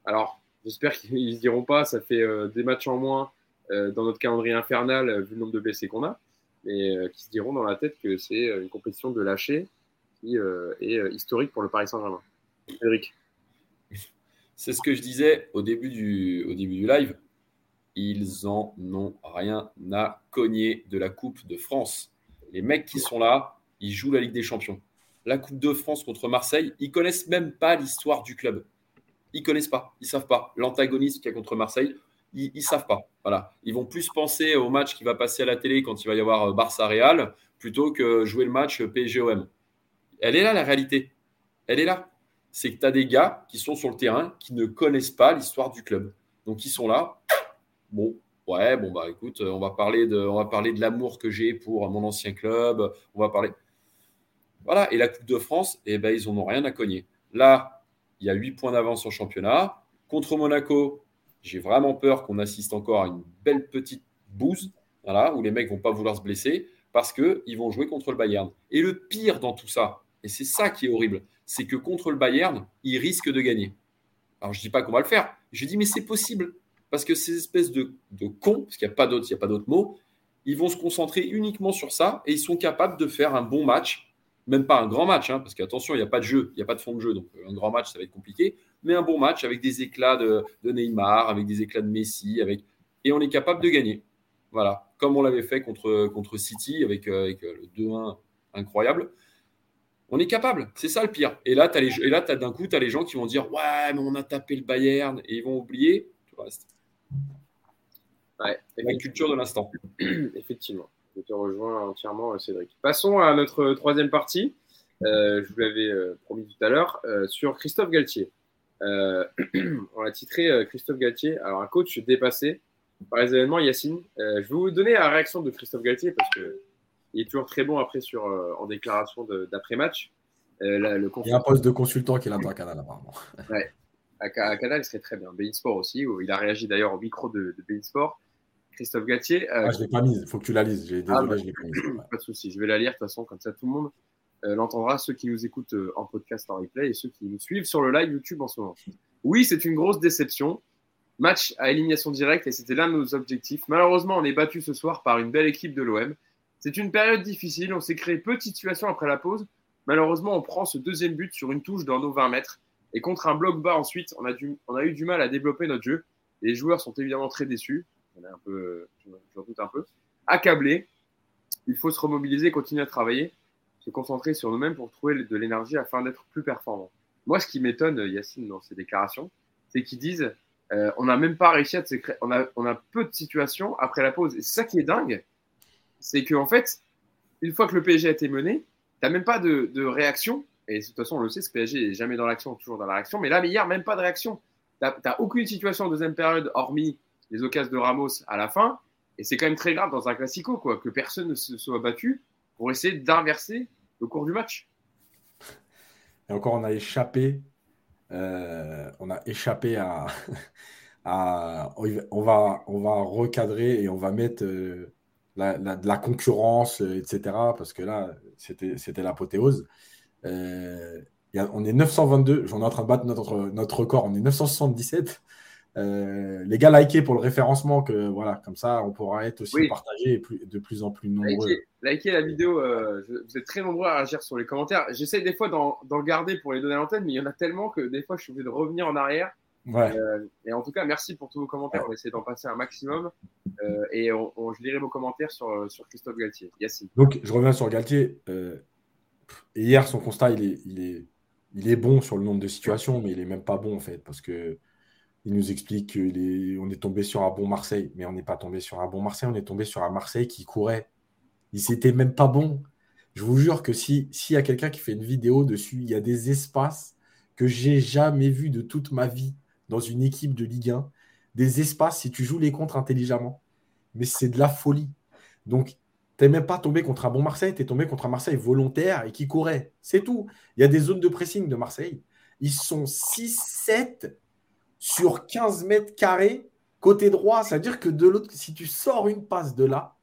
alors, j'espère qu'ils ne diront pas, ça fait euh, des matchs en moins dans notre calendrier infernal, vu le nombre de blessés qu'on a, mais qui se diront dans la tête que c'est une compétition de lâcher qui est historique pour le Paris Saint-Germain. Eric. C'est ce que je disais au début du, au début du live. Ils en ont rien à cogner de la Coupe de France. Les mecs qui sont là, ils jouent la Ligue des Champions la Coupe de France contre Marseille, ils connaissent même pas l'histoire du club. Ils connaissent pas, ils savent pas. L'antagoniste qu'il y a contre Marseille, ils, ne savent pas. Voilà, ils vont plus penser au match qui va passer à la télé quand il va y avoir euh, Barça Real plutôt que jouer le match PSG-OM. Elle est là la réalité. Elle est là. C'est que tu as des gars qui sont sur le terrain qui ne connaissent pas l'histoire du club. Donc ils sont là. Bon, ouais, bon bah écoute, on va parler de, on va parler de l'amour que j'ai pour mon ancien club. On va parler. Voilà, et la Coupe de France, eh ben, ils n'en ont rien à cogner. Là, il y a 8 points d'avance en championnat. Contre Monaco, j'ai vraiment peur qu'on assiste encore à une belle petite bouse, voilà, où les mecs vont pas vouloir se blesser parce qu'ils vont jouer contre le Bayern. Et le pire dans tout ça, et c'est ça qui est horrible, c'est que contre le Bayern, ils risquent de gagner. Alors je dis pas qu'on va le faire, je dis mais c'est possible parce que ces espèces de, de cons, parce qu'il n'y a pas d'autres, il y a pas d'autres mots, ils vont se concentrer uniquement sur ça et ils sont capables de faire un bon match même pas un grand match, hein, parce qu'attention, il n'y a pas de jeu, il n'y a pas de fond de jeu, donc euh, un grand match, ça va être compliqué, mais un bon match avec des éclats de, Neymar, avec des éclats de Messi, avec... et on est capable de gagner. Voilà, comme on l'avait fait contre, contre City avec, euh, avec euh, le 2-1 incroyable. On est capable, c'est ça le pire. Et là, as les, et là as, d'un coup, tu as les gens qui vont dire Ouais, mais on a tapé le Bayern, et ils vont oublier tout le reste. Ouais, la culture de l'instant. Effectivement. Je te rejoins entièrement, euh, Cédric. Passons à notre troisième partie. Euh, je vous l'avais euh, promis tout à l'heure, sur Christophe Galtier. on l'a titré Christophe Galtier, alors un coach dépassé par les événements Yacine. je vais vous donner la réaction de Christophe Galtier parce qu'il est toujours très bon après sur, en déclaration d'après-match. il y a un poste de consultant qui est là dans Canal apparemment. Ouais. À, Canal, il serait très bien. Bein Sport aussi, où il a réagi d'ailleurs au micro de, de Bein Sport. Christophe Gatier. Euh, ah, je ne l'ai pas mise, il faut que tu la lises. Désolé, ah, je l'ai pas mise. Pas de souci, je vais la lire de toute façon, comme ça tout le monde euh, l'entendra, ceux qui nous écoutent euh, en podcast, en replay et ceux qui nous suivent sur le live YouTube en ce moment. Oui, c'est une grosse déception. Match à élimination directe et c'était l'un de nos objectifs. Malheureusement, on est battu ce soir par une belle équipe de l'OM. C'est une période difficile. On s'est créé peu de situations après la pause. Malheureusement, on prend ce deuxième but sur une touche dans nos 20 mètres. Et contre un bloc bas ensuite, on a, on a eu du mal à développer notre jeu. Les joueurs sont évidemment très déçus. On est un peu, doute un peu. Accablés. Il faut se remobiliser, continuer à travailler, se concentrer sur nous-mêmes pour trouver de l'énergie afin d'être plus performant. Moi, ce qui m'étonne, Yacine, dans ces déclarations, c'est qu'ils disent euh, on n'a même pas réussi à se créer. On a, peu de situations après la pause. Et ça qui est dingue, c'est qu'en fait, une fois que le PSG a été mené, tu n'as même pas de, réaction. Et de toute façon, on le sait, ce PSG n'est jamais dans l'action, toujours dans la réaction. Mais là, hier, même pas de réaction. Tu n'as aucune situation en deuxième période, hormis les occasions de Ramos à la fin. Et c'est quand même très grave dans un classico, que personne ne se soit battu pour essayer d'inverser le cours du match. Et encore, on a échappé. Euh, on a échappé à, on, va, on va recadrer et on va mettre euh, de la concurrence, euh, etc. Parce que là, c'était l'apothéose. On est 922, j'en ai en train de battre notre, notre record, on est 977. Euh, les gars, likez pour le référencement, que voilà, comme ça, on pourra être aussi partagé et de plus en plus nombreux. Likez, la vidéo, euh, vous êtes très nombreux à réagir sur les commentaires. J'essaie des fois d'en garder pour les donner à l'antenne, mais il y en a tellement que des fois, je suis obligé de revenir en arrière. Euh, et en tout cas, merci pour tous vos commentaires. On essaie d'en passer un maximum. et on, je lirai vos commentaires sur, sur Christophe Galtier. Yacine. Donc, je reviens sur Galtier. hier, son constat, il est, il, est, il est bon sur le nombre de situations, mais il est même pas bon en fait, parce que il nous explique qu'on est, tombé sur un bon Marseille, mais on n'est pas tombé sur un bon Marseille, on est tombé sur un Marseille qui courait. Il n'était même pas bon. Je vous jure que s'il y a quelqu'un qui fait une vidéo dessus, il y a des espaces que j'ai jamais vus de toute ma vie dans une équipe de Ligue 1. Des espaces, si tu joues les contres intelligemment. Mais c'est de la folie. Donc, tu n'es même pas tombé contre un bon Marseille, tu es tombé contre un Marseille volontaire et qui courait. C'est tout. Il y a des zones de pressing de Marseille. Ils sont 6-7 sur 15 mètres carrés côté droit. C'est-à-dire que de l'autre, si tu sors une passe de là,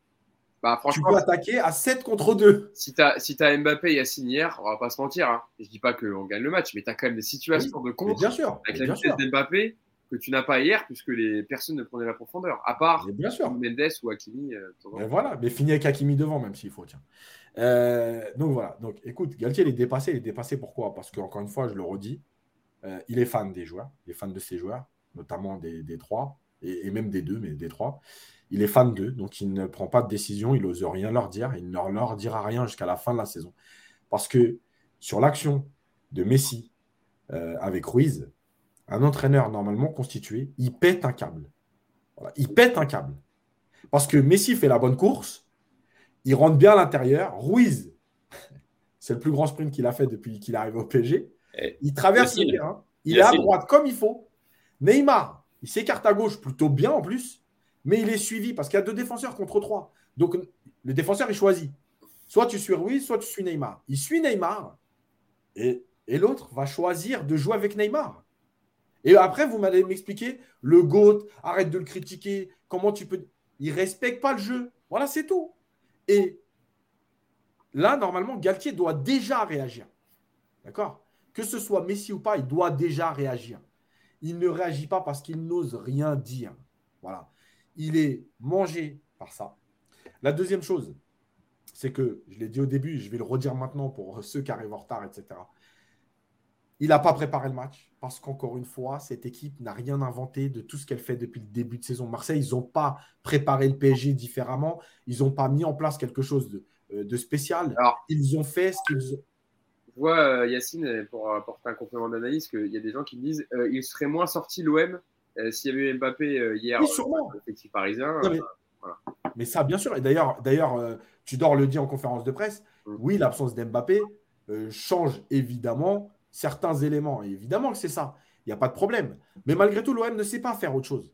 bah, tu peux attaquer à 7 contre 2. Si tu as, si as Mbappé et Yacine hier, on va pas se mentir. Hein. Je dis pas qu'on gagne le match, mais tu as quand même des situations de contre bien sûr, avec la vitesse d'Mbappé que tu n'as pas hier puisque les personnes ne prenaient la profondeur. À part bien sûr. Mendes ou Hakimi. Euh, mais voilà, mais fini avec Hakimi devant, même s'il faut. Tiens. Euh, donc voilà. Donc écoute, Galtier, il est dépassé. Il est dépassé pourquoi? Parce qu'encore une fois, je le redis, euh, il est fan des joueurs. Il est fan de ses joueurs notamment des, trois, et, même des deux, mais des trois. Il est fan d'eux, donc il ne prend pas de décision, il n'ose rien leur dire, il ne leur dira rien jusqu'à la fin de la saison. Parce que sur l'action de Messi euh, avec Ruiz, un entraîneur normalement constitué, il pète un câble. il pète un câble. Parce que Messi fait la bonne course, il rentre bien à l'intérieur. Ruiz, c'est le plus grand sprint qu'il a fait depuis qu'il arrive au PSG. Il traverse le terrain, il est à droite comme il faut. Neymar, il s'écarte à gauche plutôt bien en plus, mais il est suivi parce qu'il y a deux défenseurs contre trois. Donc le défenseur, il choisit. Soit tu suis Ruiz, soit tu suis Neymar. Il suit Neymar et, l'autre va choisir de jouer avec Neymar. Et après, vous m'allez m'expliquer, le GOAT, arrête de le critiquer, comment tu peux... Il ne respecte pas le jeu. Voilà, c'est tout. Et là, normalement, Galtier doit déjà réagir. D'accord? Que ce soit Messi ou pas, il doit déjà réagir il ne réagit pas parce qu'il n'ose rien dire. Voilà. Il est mangé par ça. La deuxième chose, c'est que, je l'ai dit au début, je vais le redire maintenant pour ceux qui arrivent en retard, etc. Il n'a pas préparé le match parce qu'encore une fois, cette équipe n'a rien inventé de tout ce qu'elle fait depuis le début de saison. Marseille, ils n'ont pas préparé le PSG différemment. Ils n'ont pas mis en place quelque chose de, euh, spécial. Alors, ils ont fait ce qu'ils ont vois, euh, Yacine, pour apporter un complément d'analyse, qu'il y a des gens qui me disent qu'il euh, il serait moins sorti l'OM euh, s'il y avait eu Mbappé hier, oui, sûrement. parisien. mais... ça, bien sûr. Et d'ailleurs, d'ailleurs Tudor le dit en conférence de presse. Mm. Oui, l'absence d'Mbappé change évidemment certains éléments. Et évidemment que c'est ça. Il n'y a pas de problème. Mais malgré tout, l'OM ne sait pas faire autre chose.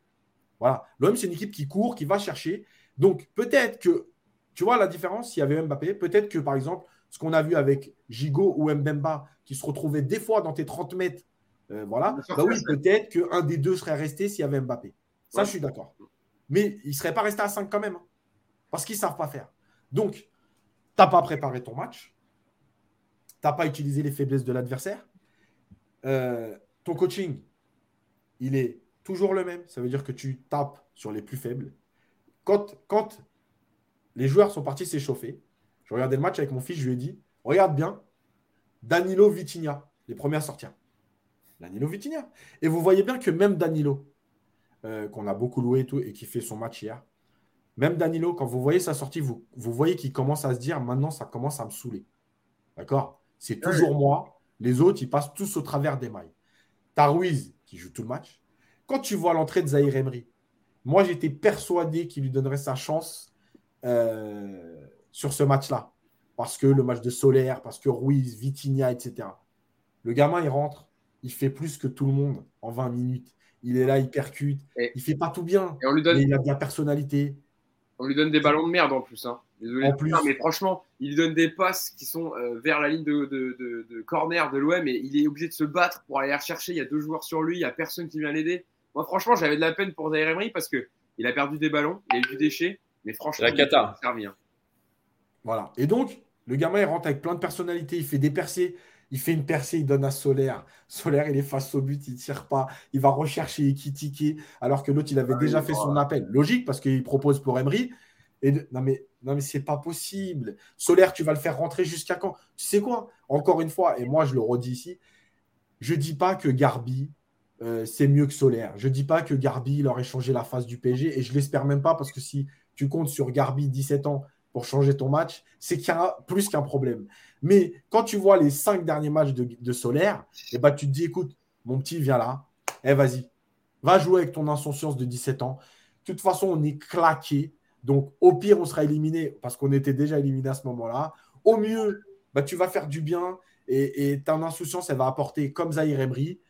Voilà. L'OM, c'est une équipe qui court, qui va chercher. Donc, peut-être que, tu vois la différence, s'il y avait Mbappé, peut-être que, par exemple, ce qu'on a vu avec Gigot ou Mbemba, qui se retrouvaient des fois dans tes 30 mètres, euh, voilà, bah oui, peut-être qu'un des deux serait resté s'il y avait Mbappé. Ça, je suis d'accord. Mais il ne serait pas resté à 5 quand même, hein, parce qu'ils ne savent pas faire. Donc, tu n'as pas préparé ton match, tu n'as pas utilisé les faiblesses de l'adversaire, euh, ton coaching, il est toujours le même. Ça veut dire que tu tapes sur les plus faibles. Quand, quand les joueurs sont partis s'échauffer, je regardais le match avec mon fils, je lui ai dit Regarde bien, Danilo Vitinha, les premières sorties. Danilo Vitinha. Et vous voyez bien que même Danilo, euh, qu'on a beaucoup loué et, tout, et qui fait son match hier, même Danilo, quand vous voyez sa sortie, vous, vous voyez qu'il commence à se dire maintenant, ça commence à me saouler. D'accord? C'est toujours moi. Les autres, ils passent tous au travers des mailles. T'as qui joue tout le match. Quand tu vois l'entrée de Zahir Emery, moi, j'étais persuadé qu'il lui donnerait sa chance euh, sur ce match-là. Parce que le match de Solaire, parce que Ruiz, Vitinha, etc. Le gamin, il rentre, il fait plus que tout le monde en 20 minutes. Il est là, il percute. il fait pas tout bien. Et on lui donne... Mais il a de la personnalité. On lui donne des ballons de merde en plus. Hein. Désolé. plus. mais franchement, il lui donne des passes qui sont euh, vers la ligne de, corner de l'OM et il est obligé de se battre pour aller la rechercher. Il y a deux joueurs sur lui, il n'y a personne qui vient l'aider. Moi, franchement, j'avais de la peine pour Zaire Emery parce qu'il a perdu des ballons, il a eu du déchet, mais franchement, la cata. il a servi. Hein. Voilà. Et donc, le gamin, il rentre avec plein de personnalités, il fait des percées. Il fait une percée, il donne à Solaire. Solaire, il est face au but, il ne tire pas. Il va rechercher Ekitike, alors que l'autre, il avait ah déjà fait son appel. Logique, parce qu'il propose pour Emery. Et Non, mais, non, mais c'est pas possible. Solaire, tu vas le faire rentrer jusqu'à quand? Tu sais quoi? Encore une fois, et moi, je le redis ici, je ne dis pas que Garbi, euh, c'est mieux que Solaire. Je ne dis pas que Garbi, il aurait changé la face du PSG. Et je ne l'espère même pas, parce que si tu comptes sur Garbi, 17 ans, pour changer ton match, c'est qu'il y a plus qu'un problème. Mais quand tu vois les cinq derniers matchs de, Solaire, et eh ben, tu te dis, écoute, mon petit, viens là. Eh, vas-y. Va jouer avec ton insouciance de 17 ans. De toute façon, on est claqué. Donc, au pire, on sera éliminé parce qu'on était déjà éliminé à ce moment-là. Au mieux, bah, tu vas faire du bien et, et ton insouciance, elle va apporter comme Zahir Emery.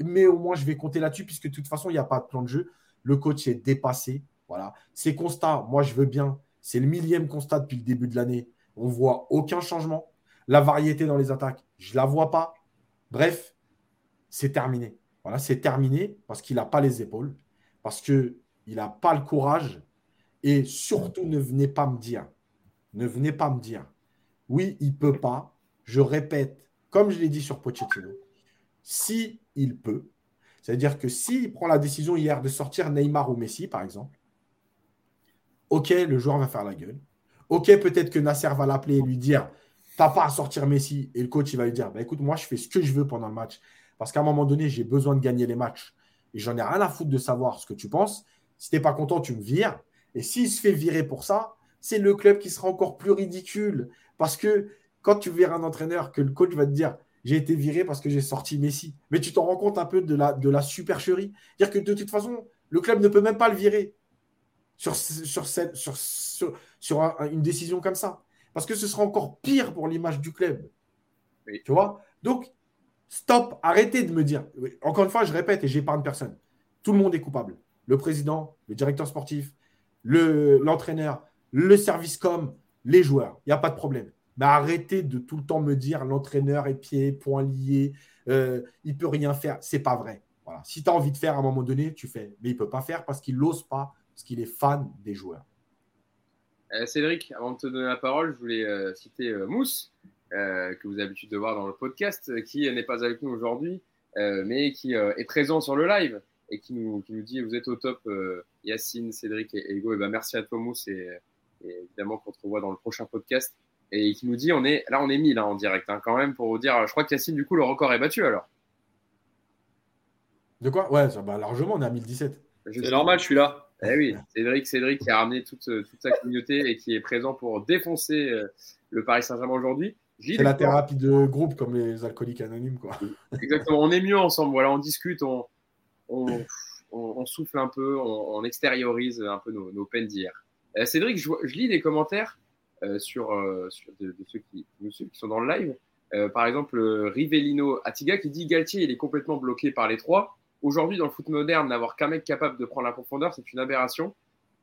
Mais au moins, je vais compter là-dessus puisque de toute façon, il n'y a pas de plan de jeu. Le coach est dépassé. Voilà. Ces constats, moi, je veux bien. C'est le millième constat depuis le début de l'année. On voit aucun changement. La variété dans les attaques, je ne la vois pas. Bref, c'est terminé. Voilà, c'est terminé parce qu'il n'a pas les épaules, parce qu'il n'a pas le courage. Et surtout, ne venez pas me dire, ne venez pas me dire, oui, il ne peut pas. Je répète, comme je l'ai dit sur Pochettino, si il peut, c'est-à-dire que s'il prend la décision hier de sortir Neymar ou Messi, par exemple, ok, le joueur va faire la gueule. Ok, peut-être que Nasser va l'appeler et lui dire T'as pas à sortir Messi. Et le coach, il va lui dire bah, écoute, moi, je fais ce que je veux pendant le match. Parce qu'à un moment donné, j'ai besoin de gagner les matchs. Et j'en ai rien à foutre de savoir ce que tu penses. Si t'es pas content, tu me vires. Et s'il se fait virer pour ça, c'est le club qui sera encore plus ridicule. Parce que quand tu verras un entraîneur, que le coach va te dire j'ai été viré parce que j'ai sorti Messi. Mais tu t'en rends compte un peu de la, de la supercherie. Dire que de toute façon, le club ne peut même pas le virer sur, sur, cette, sur, sur, une décision comme ça. Parce que ce sera encore pire pour l'image du club. Tu vois? Donc, stop, arrêtez de me dire. Encore une fois, je répète et j'épargne personne. Tout le monde est coupable. Le président, le directeur sportif, l'entraîneur, le, service com, les joueurs. Il n'y a pas de problème. Mais arrêtez de tout le temps me dire l'entraîneur est pied, point lié, euh, il peut rien faire. C'est pas vrai. Voilà. Si tu as envie de faire à un moment donné, tu fais. Mais il ne peut pas faire parce qu'il n'ose pas, parce qu'il est fan des joueurs. Euh, Cédric, avant de te donner la parole, je voulais euh, citer euh, Mousse, que vous avez l'habitude de voir dans le podcast, qui n'est pas avec nous aujourd'hui, mais qui est présent sur le live et qui nous, qui nous dit Vous êtes au top, Yacine, Cédric et Ego. Et ben, merci à toi, Mousse, et, évidemment qu'on te revoit dans le prochain podcast. Et qui nous dit on est, Là, on est mis là, en direct, hein, quand même, pour vous dire Je crois que Yacine, du coup, le record est battu alors. De quoi? Ouais, ça, bah, largement, on est à 1017. C'est normal, je suis là. Eh oui, Cédric, Cédric qui a ramené toute, toute sa communauté et qui est présent pour défoncer euh, le Paris Saint-Germain aujourd'hui. C'est la thérapie de groupe comme les alcooliques anonymes. Quoi. Exactement, on est mieux ensemble. Voilà, on discute, on, on, on, souffle un peu, on, extériorise un peu nos, nos peines d'hier. Euh, Cédric, je, je, lis des commentaires euh, sur, euh, sur de, de, ceux qui, de, ceux qui, sont dans le live. Euh, par exemple, Rivellino Atiga qui dit Galtier, il est complètement bloqué par les trois. Aujourd'hui, dans le foot moderne, n'avoir qu'un mec capable de prendre la profondeur, c'est une aberration.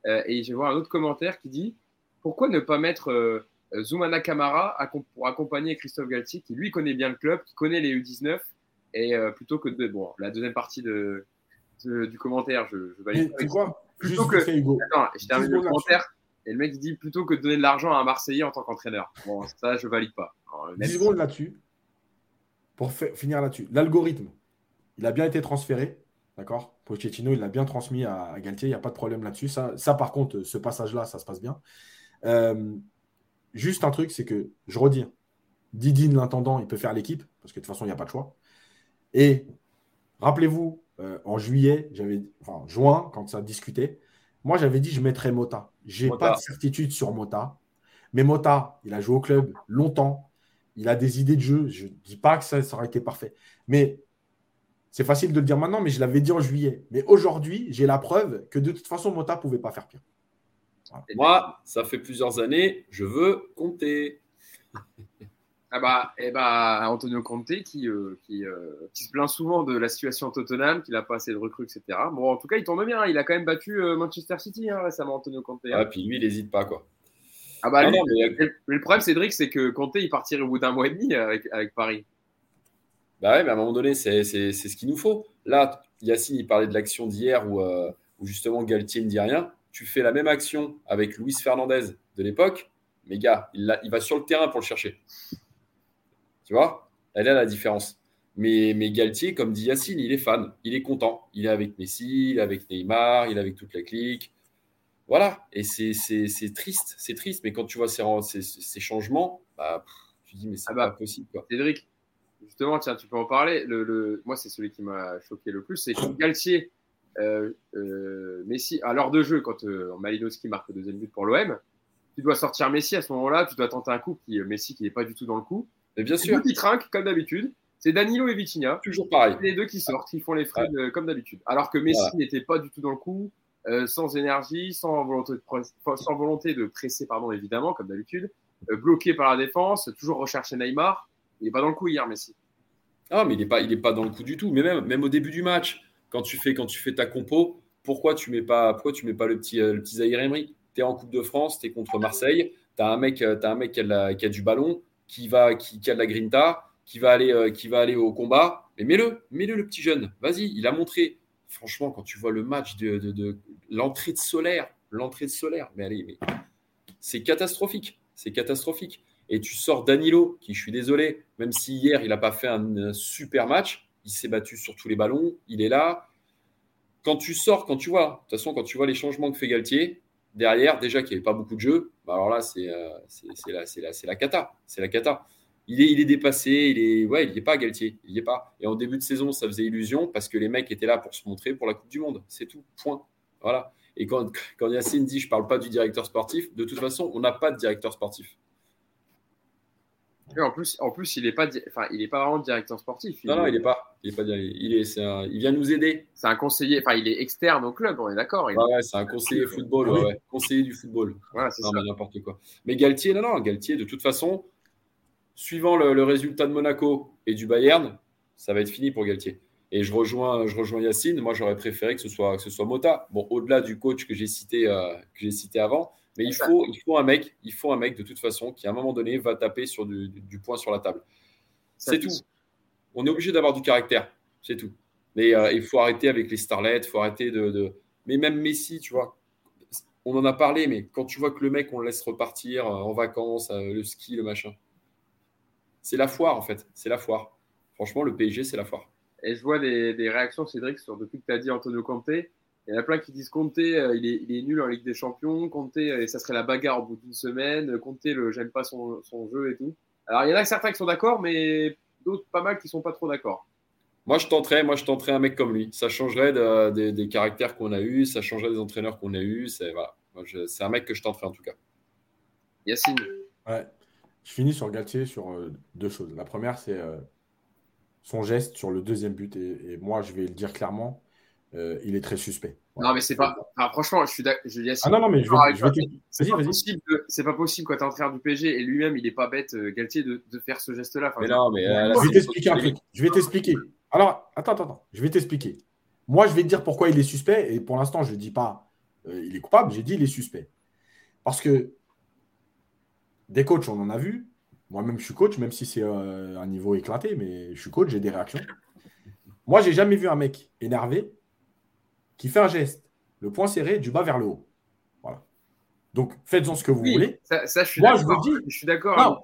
Euh, et je voir un autre commentaire qui dit pourquoi ne pas mettre euh, Zoumana Kamara pour accompagner Christophe Galtier, qui lui connaît bien le club, qui connaît les U19, et euh, plutôt que de. Bon, la deuxième partie de, du commentaire, je, je valide. C'est quoi Plutôt que. Attends, je termine le commentaire. Et le mec dit plutôt que de donner de l'argent à un Marseillais en tant qu'entraîneur. Bon, ça, je valide pas. 10 secondes là-dessus. Pour finir là-dessus. L'algorithme il a bien été transféré. D'accord? Pochettino, il l'a bien transmis à, Galtier, il n'y a pas de problème là-dessus. Ça, ça, par contre, ce passage-là, ça se passe bien. Euh, juste un truc, c'est que, je redis, Didine, l'intendant, il peut faire l'équipe, parce que de toute façon, il n'y a pas de choix. Et rappelez-vous, euh, en juillet, j'avais, enfin, juin, quand ça discutait, moi, j'avais dit, je mettrais Mota. Je n'ai pas de certitude sur Mota. Mais Mota, il a joué au club longtemps. Il a des idées de jeu. Je ne dis pas que ça, ça aurait été parfait. Mais c'est facile de le dire maintenant, mais je l'avais dit en juillet. Mais aujourd'hui, j'ai la preuve que de toute façon, Mota ne pouvait pas faire pire. Moi, ça fait plusieurs années, je veux compter. ah bah, eh bah, Antonio Conte qui, euh, euh, qui, se plaint souvent de la situation Tottenham, qu'il n'a pas assez de recrues, etc. Bon, en tout cas, il tourne bien. Il a quand même battu euh, Manchester City hein, récemment, Antonio Conte. Hein. Ah, puis lui, il n'hésite pas, quoi. Ah bah, mais... le problème, Cédric, c'est que Conte, il partirait au bout d'un mois et demi avec, avec Paris. Bah ouais, mais à un moment donné, c'est ce qu'il nous faut. Là, Yacine, il parlait de l'action d'hier où, où justement Galtier ne dit rien tu fais la même action avec Luis Fernandez de l'époque, mais gars, il, il, va sur le terrain pour le chercher. Tu vois? Elle est la différence. Mais, mais Galtier, comme dit Yacine, il est fan, il est content. Il est avec Messi, il est avec Neymar, il est avec toute la clique. Voilà. Et c'est triste, c'est triste. Mais quand tu vois ces, ces, changements, bah, tu dis, mais c'est ah bah, pas possible. Quoi. Cédric, justement, tiens, tu peux en parler. Le, le... Moi, c'est celui qui m'a choqué le plus. C'est que Galtier euh, euh, Messi, à l'heure de jeu, quand euh, Malinowski marque le deuxième but pour l'OM, tu dois sortir Messi à ce moment-là, tu dois tenter un coup qui Messi qui n'est pas du tout dans le coup. Et bien sûr. Qui trinque comme d'habitude. C'est Danilo et Vitinha. Toujours pareil. Les deux qui sortent, qui font les frais comme d'habitude. Alors que Messi n'était pas du tout dans le coup, sans énergie, sans volonté de, sans volonté de presser, pardon, évidemment, comme d'habitude, bloqué par la défense, toujours rechercher Neymar. Il n'est pas dans le coup hier, Messi. Ah, mais il n'est pas, pas dans le coup du tout. Mais même, même au début du match, quand tu fais, quand tu fais ta compo, pourquoi tu mets mets pas le petit, euh, le petit Zahir Emery? Tu es en Coupe de France, tu es contre Marseille, tu as un mec, euh, qui, a du ballon, qui, va, a de la grinta, qui va aller, euh, qui va aller au combat. Mais mets-le, mets-le le petit jeune. Vas-y, il a montré. Franchement, quand tu vois le match de, de, l'entrée de Solaire, l'entrée de Solaire, mais allez, mais c'est catastrophique. C'est catastrophique. Et tu sors Danilo, qui, je suis désolé, même si hier, il n'a pas fait un super match, il s'est battu sur tous les ballons, il est là. Quand tu sors, quand tu vois, de toute façon, quand tu vois les changements que fait Galtier, derrière, déjà qu'il n'y avait pas beaucoup de jeux, bah alors là, c'est euh, la, la, la cata. C'est la cata. Il est, il est dépassé, il est, ouais, il n'y est pas Galtier, il n'y est pas. Et en début de saison, ça faisait illusion parce que les mecs étaient là pour se montrer pour la Coupe du Monde. C'est tout, point. Voilà. Et quand, quand Yacine dit je ne parle pas du directeur sportif, de toute façon, on n'a pas de directeur sportif en plus, en plus, il n'est pas, enfin, il est pas vraiment directeur sportif. non, non, il n'est pas. Il est pas. Il est. il vient nous aider. C'est un conseiller. Enfin, il est externe au club. On est d'accord. Ouais, c'est un conseiller football. Ouais, Conseiller du football. Voilà, c'est ça. n'importe quoi. Mais Galtier, non, non, Galtier. De toute façon, suivant le, résultat de Monaco et du Bayern, ça va être fini pour Galtier. Et je rejoins, je rejoins Yacine. Moi, j'aurais préféré que ce soit, que ce soit Mota. Bon, au-delà du coach que j'ai cité, euh, que j'ai cité avant, mais il faut, il faut un mec, il faut un mec de toute façon qui à un moment donné va taper sur du, du, point sur la table. C'est tout. On est obligé d'avoir du caractère, c'est tout. Mais euh, il faut arrêter avec les starlets, il faut arrêter de, Mais même Messi, tu vois, on en a parlé, mais quand tu vois que le mec, on le laisse repartir euh, en vacances, euh, le ski, le machin, c'est la foire en fait, c'est la foire. Franchement, le PSG, c'est la foire. Et je vois des, des réactions, Cédric, sur depuis que tu as dit Antonio Conte. Il y en a plein qui disent Conte, euh, il, est, il, est, nul en Ligue des Champions. Conte, et euh, ça serait la bagarre au bout d'une semaine. Conte, le j'aime pas son, son, jeu et tout. Alors, il y en a certains qui sont d'accord, mais d'autres pas mal qui sont pas trop d'accord. Moi, je tenterais, moi, je tenterais un mec comme lui. Ça changerait des caractères qu'on a eus, ça changerait des entraîneurs qu'on a eus. C'est voilà. un mec que je tenterais en tout cas. Yacine. Ouais. Je finis sur Galtier sur euh, deux choses. La première, c'est son geste sur le deuxième but. et, moi, je vais le dire clairement euh, il est très suspect. Non, mais c'est pas. franchement, je suis d'accord. Ah non, non, mais je vais. C'est pas, possible, c'est pas possible quand tu es entraîneur du PG et lui-même, il n'est pas bête, euh, Galtier, de, de, faire ce geste-là. mais non, mais. Euh, je vais t'expliquer un truc. Je vais t'expliquer. Alors, attends, attends, attends. Je vais t'expliquer. Moi, je vais te dire pourquoi il est suspect et pour l'instant, je ne dis pas il est coupable, j'ai dit il est suspect. Parce que des coachs, on en a vu. Moi-même, je suis coach, même si c'est un niveau éclaté, mais je suis coach, j'ai des réactions. Moi, j'ai jamais vu un mec énervé qui fait un geste, le point serré du bas vers le haut. Voilà. Donc, faites-en ce que vous voulez. Ça, je suis Moi, je vous dis. Je suis d'accord.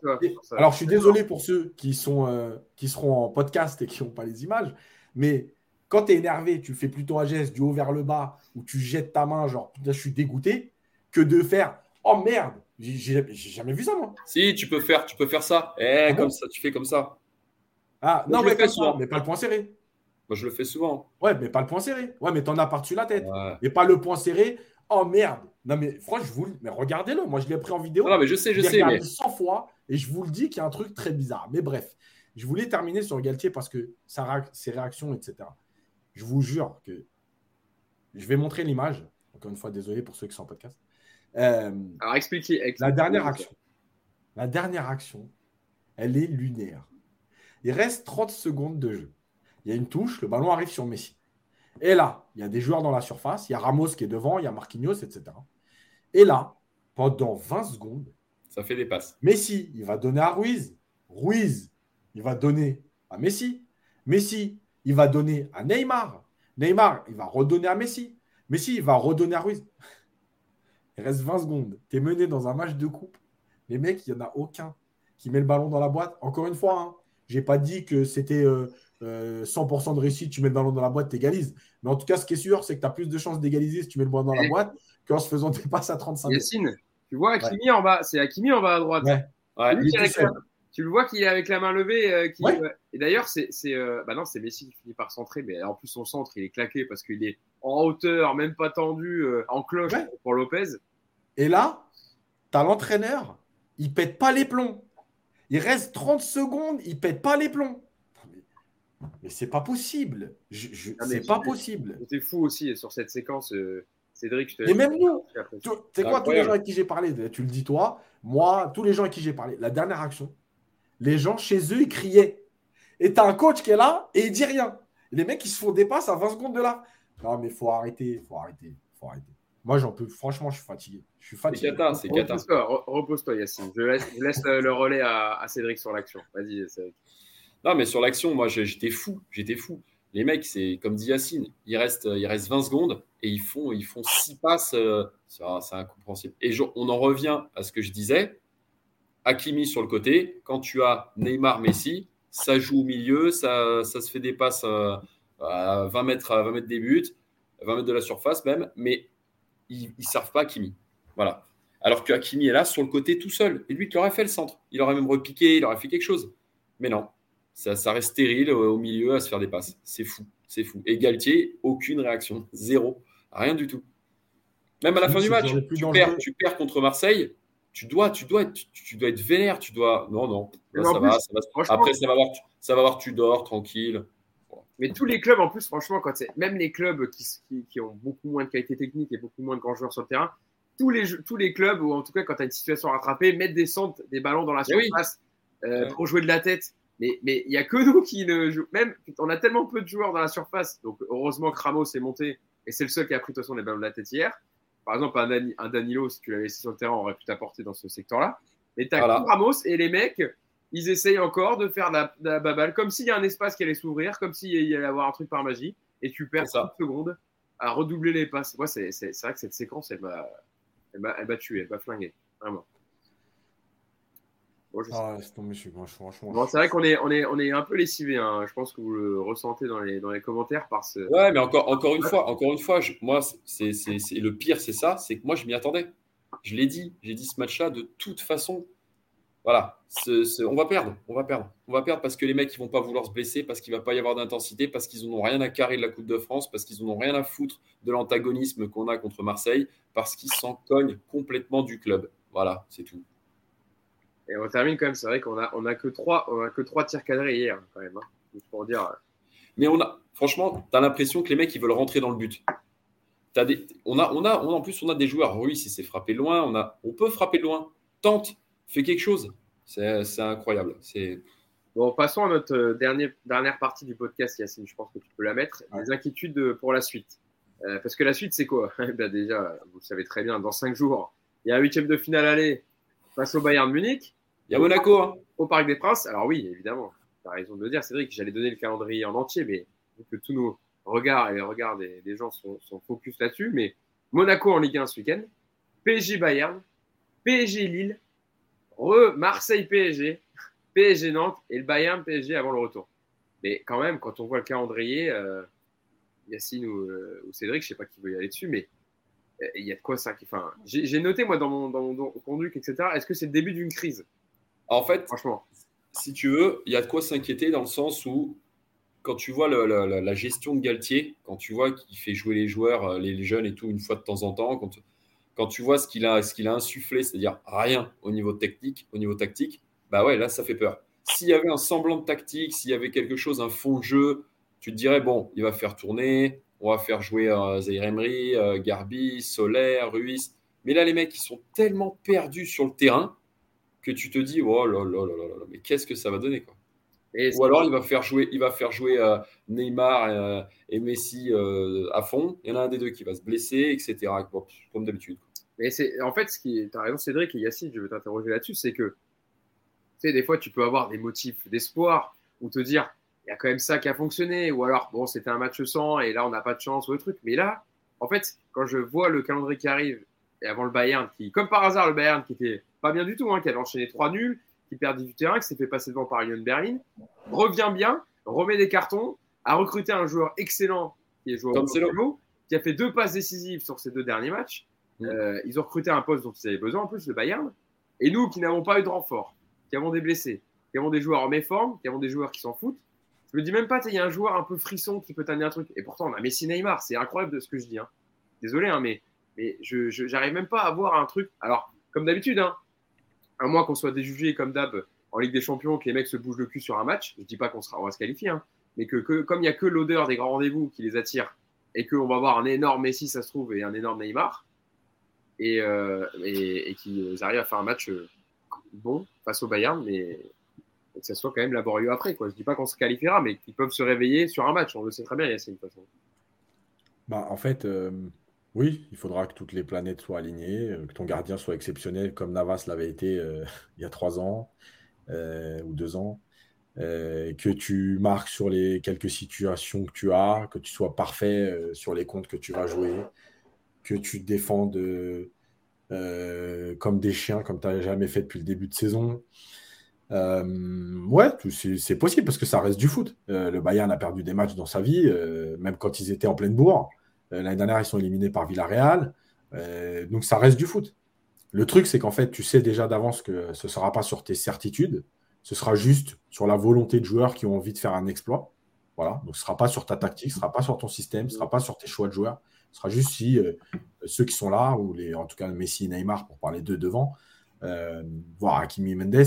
Alors, je suis désolé pour ceux qui, sont, euh, qui seront en podcast et qui n'ont pas les images, mais Quand tu es énervé, tu fais plutôt un geste du haut vers le bas où tu jettes ta main, genre je suis dégoûté, que de faire oh merde, j'ai jamais vu ça moi. Si, tu peux faire, tu peux faire ça. Eh, ah comme ça, tu fais comme ça. Ah, non, mais, mais pas le point serré. Moi, je le fais souvent. Ouais, mais pas le point serré. Ouais, mais t'en as par-dessus la tête. Et pas le point serré. Oh merde. Non, mais franchement, je vous Mais regardez-le. Moi, je l'ai pris en vidéo. Non, mais je sais, je, sais. Mais... 100 fois. Et je vous le dis qu'il y a un truc très bizarre. Mais bref, je voulais terminer sur Galtier parce que ses réactions, etc. Je vous jure que je vais montrer l'image. Encore une fois, désolé pour ceux qui sont en podcast. Euh, Alors, expliquez. la dernière action. La dernière action, elle est lunaire. Il reste 30 secondes de jeu. Il y a une touche, le ballon arrive sur Messi. Et là, il y a des joueurs dans la surface. Il y a Ramos qui est devant, il y a Marquinhos, etc. Et là, pendant 20 secondes, ça fait des passes. Messi, il va donner à Ruiz. Ruiz, il va donner à Messi. Messi, il va donner à Neymar. Neymar, il va redonner à Messi. Messi, il va redonner à Ruiz. Il reste 20 secondes. Tu es mené dans un match de coupe. Les mecs, il n'y en a aucun qui met le ballon dans la boîte. Encore une fois, hein, je n'ai pas dit que c'était 100% euh, euh, de réussite, tu mets le ballon dans la boîte, tu égalises. Mais en tout cas, ce qui est sûr, c'est que tu as plus de chances d'égaliser si tu mets le ballon dans la boîte qu'en se faisant des passes à 35 Yacine, tu vois Hakimi en bas. C'est Hakimi en bas à droite. tu le vois qu'il est avec la main levée. Euh, et d'ailleurs, c'est bah non, c'est Messi qui finit par centrer, mais en plus son centre, il est claqué parce qu'il est en hauteur, même pas tendu, en cloche pour Lopez. Et là, tu as l'entraîneur, il pète pas les plombs. Il reste 30 secondes, il pète pas les plombs. Mais, c'est pas possible. Je, ah, c'est pas possible. C'était fou aussi sur cette séquence, euh, Cédric. Et même nous. C'est quoi tous les gens avec qui j'ai parlé Tu le dis toi, moi, tous les gens avec qui j'ai parlé. La dernière action, les gens chez eux, ils criaient. Et tu as un coach qui est là et il dit rien. Les mecs, ils se font des passes à 20 secondes de là. Non, mais faut arrêter, faut arrêter, faut arrêter. Moi, j'en peux. Franchement, je suis fatigué. Je suis fatigué. C'est c'est Repose-toi, Yacine. Je laisse, le relais à, Cédric sur l'action. Vas-y, Cédric. Non, mais sur l'action, moi, j'étais fou. J'étais fou. Les mecs, c'est comme dit Yacine, il reste, il reste 20 secondes et ils font, ils font 6 passes. Euh, c'est incompréhensible. Et on en revient à ce que je disais. Hakimi sur le côté, quand tu as Neymar, Messi, ça joue au milieu, ça, ça se fait des passes euh, à 20 mètres, à 20 mètres des buts, 20 mètres de la surface même, mais ils ne servent pas Hakimi. Voilà. Alors que Hakimi est là sur le côté tout seul. Et lui, il aurait fait le centre. Il aurait même repiqué, il aurait fait quelque chose. Mais non, ça, ça reste stérile au milieu à se faire des passes. C'est fou, c'est fou. Et Galtier, aucune réaction. Zéro. Rien du tout. Même à la fin du match, tu perds, tu perds, contre Marseille. Tu dois, tu dois, être, tu, dois être vénère. Tu dois. Non, non. ça, va, ça, va, Après, ça va voir, ça va voir, tu dors tranquille. Mais tous les clubs, en plus, franchement, quand c'est même les clubs qui, qui, ont beaucoup moins de qualité technique et beaucoup moins de grands joueurs sur le terrain, tous les, tous les clubs, ou en tout cas quand tu as une situation à rattraper, mettent des centres, des ballons dans la eh surface euh, pour jouer de la tête. Mais il n'y a que nous qui ne jouons. Même, on a tellement peu de joueurs dans la surface. Donc, heureusement que Ramos est monté et c'est le seul qui a pris de toute façon les ballons de la tête hier. Par exemple, un, Danilo, si tu l'avais laissé sur le terrain, aurait pu t'apporter dans ce secteur-là. Mais tu as Ramos et les mecs, ils essayent encore de faire de la, baballe, comme s'il y a un espace qui allait s'ouvrir, comme s'il y allait avoir un truc par magie, et tu perds 30 secondes à redoubler les passes. Moi, c'est vrai que cette séquence, elle m'a tué, elle m'a flingué, vraiment. Ah, c'est tombé, je franchement. c'est vrai qu'on est, on est, on est un peu lessivé. Hein. Je pense que vous le ressentez dans les, dans les commentaires par ce. Ouais, mais encore, encore une fois, encore une fois, moi, c'est le pire, c'est ça, c'est que moi, je m'y attendais. Je l'ai dit, j'ai dit ce match-là de toute façon voilà, on va perdre, on va perdre. On va perdre parce que les mecs, ils vont pas vouloir se blesser, parce qu'il va pas y avoir d'intensité, parce qu'ils n'ont rien à carrer de la Coupe de France, parce qu'ils n'ont rien à foutre de l'antagonisme qu'on a contre Marseille, parce qu'ils s'en cognent complètement du club. Voilà, c'est tout. Et on termine quand même, c'est vrai qu'on a, on a que trois, on a que trois tirs cadrés hier, quand même, hein, pour dire. Mais on a, franchement, tu as l'impression que les mecs, ils veulent rentrer dans le but. As des, on a, on a, en plus, on a des joueurs. Oui, si c'est frappé loin, on a, on peut frapper loin. Tente, fais quelque chose. C'est incroyable. Bon, passons à notre euh, dernier, dernière partie du podcast, Yacine. Je pense que tu peux la mettre. Les inquiétudes euh, pour la suite. Euh, parce que la suite, c'est quoi? Ben Déjà, vous le savez très bien, dans cinq jours, il y a un huitième de finale aller face au Bayern Munich. Il y a Monaco. Hein. Au Parc des Princes. Alors oui, évidemment, tu as raison de le dire, Cédric. J'allais donner le calendrier en entier, mais que tous nos regards et les regards des, gens sont, sont focus là-dessus. Mais Monaco en Ligue 1 ce week-end. PSG Bayern. PSG Lille Marseille PSG, PSG Nantes et le Bayern PSG avant le retour. Mais quand même, quand on voit le calendrier, euh, Yacine ou, Cédric, je sais pas qui veut y aller dessus, mais il y a de quoi ça. Enfin, j'ai noté moi dans mon, dans mon conduit, etc. Est-ce que c'est le début d'une crise? En fait, franchement, si tu veux, il y a de quoi s'inquiéter dans le sens où quand tu vois la, gestion de Galtier, quand tu vois qu'il fait jouer les joueurs, les, jeunes et tout une fois de temps en temps, quand, quand tu vois ce qu'il a, ce qu'il a insufflé, c'est-à-dire rien au niveau technique, au niveau tactique, bah ouais, là ça fait peur. S'il y avait un semblant de tactique, s'il y avait quelque chose, un fond de jeu, tu te dirais bon, il va faire tourner, on va faire jouer euh, Emery, euh, Garbi, Solaire, Ruiz. Mais là, les mecs, ils sont tellement perdus sur le terrain que tu te dis oh là là là là là, mais qu'est-ce que ça va donner quoi? Ou alors il va faire jouer, il va faire jouer euh, Neymar et, Messi à fond. Il y en a un des deux qui va se blesser, etc. comme d'habitude. Mais c'est en fait ce qui, tu as raison Cédric et Yacine, je veux t'interroger là-dessus, c'est que tu sais des fois tu peux avoir des motifs d'espoir ou te dire il y a quand même ça qui a fonctionné. Ou alors, bon, c'était un match sans et là, on n'a pas de chance ou le truc. Mais là, en fait, quand je vois le calendrier qui arrive et avant le Bayern, qui, comme par hasard, le Bayern qui était pas bien du tout, hein, qui avait enchaîné trois nuls, qui perd 18 terrains, qui s'est fait passer devant par Union Berlin, revient bien, remet des cartons, a recruté un joueur excellent qui est joueur au qui a fait deux passes décisives sur ces deux derniers matchs. Mm. Euh, ils ont recruté un poste dont ils avaient besoin en plus, le Bayern. Et nous, qui n'avons pas eu de renfort, qui avons des blessés, qui avons des joueurs en méforme, qui avons des joueurs qui s'en foutent, je me dis même pas, il y a un joueur un peu frisson qui peut t'amener un truc. Et pourtant, on a Messi Neymar. C'est incroyable de ce que je dis. Hein. Désolé, hein, mais, n'arrive même pas à voir un truc. Alors, comme d'habitude, hein, à moins qu'on soit déjugé comme d'hab en Ligue des Champions, que les mecs se bougent le cul sur un match, je dis pas qu'on sera, va se qualifier, mais que, comme il n'y a que l'odeur des grands rendez-vous qui les attire et qu'on va voir un énorme Messi, ça se trouve, et un énorme Neymar, et, euh, et, qu'ils arrivent à faire un match euh, bon face au Bayern, mais que ça soit quand même laborieux après. Quoi. Je ne dis pas qu'on se qualifiera, mais qu'ils peuvent se réveiller sur un match. On le sait très bien, Yacine, façon. Bah, en fait, euh, oui, il faudra que toutes les planètes soient alignées, euh, que ton gardien soit exceptionnel comme Navas l'avait été euh, il y a trois ans ou deux ans. que tu marques sur les quelques situations que tu as, que tu sois parfait sur les comptes que tu vas jouer, que tu défendes comme des chiens, comme tu n'as jamais fait depuis le début de saison. Euh, ouais, c'est possible parce que ça reste du foot. Euh, le Bayern a perdu des matchs dans sa vie, euh, même quand ils étaient en pleine bourre. L'année dernière, ils sont éliminés par Villarreal. donc ça reste du foot. Le truc, c'est qu'en fait, tu sais déjà d'avance que ce ne sera pas sur tes certitudes, ce sera juste sur la volonté de joueurs qui ont envie de faire un exploit. Voilà. Donc ce ne sera pas sur ta tactique, ce ne sera pas sur ton système, ce ne sera pas sur tes choix de joueurs. Ce sera juste si ceux qui sont là, ou les, en tout cas Messi et Neymar, pour parler d'eux devant, voire Hakimi Mendes,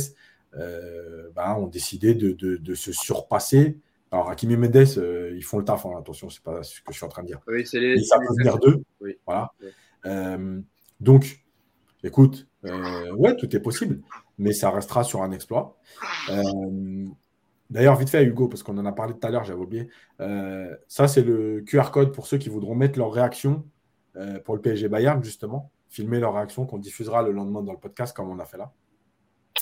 bah, ont décidé de, se surpasser. Alors, Hakimi Mendes, euh, ils font le taf, hein, attention, c'est pas ce que je suis en train de dire. Oui, c'est les, ça peut venir d'eux. Voilà. Euh, donc, écoute, ouais, tout est possible, mais ça restera sur un exploit. D'ailleurs, vite fait, Hugo, parce qu'on en a parlé tout à l'heure, j'avais oublié. ça, c'est le QR code pour ceux qui voudront mettre leur réaction pour le PSG Bayern, justement. Filmer leur réaction qu'on diffusera le lendemain dans le podcast, comme on a fait là.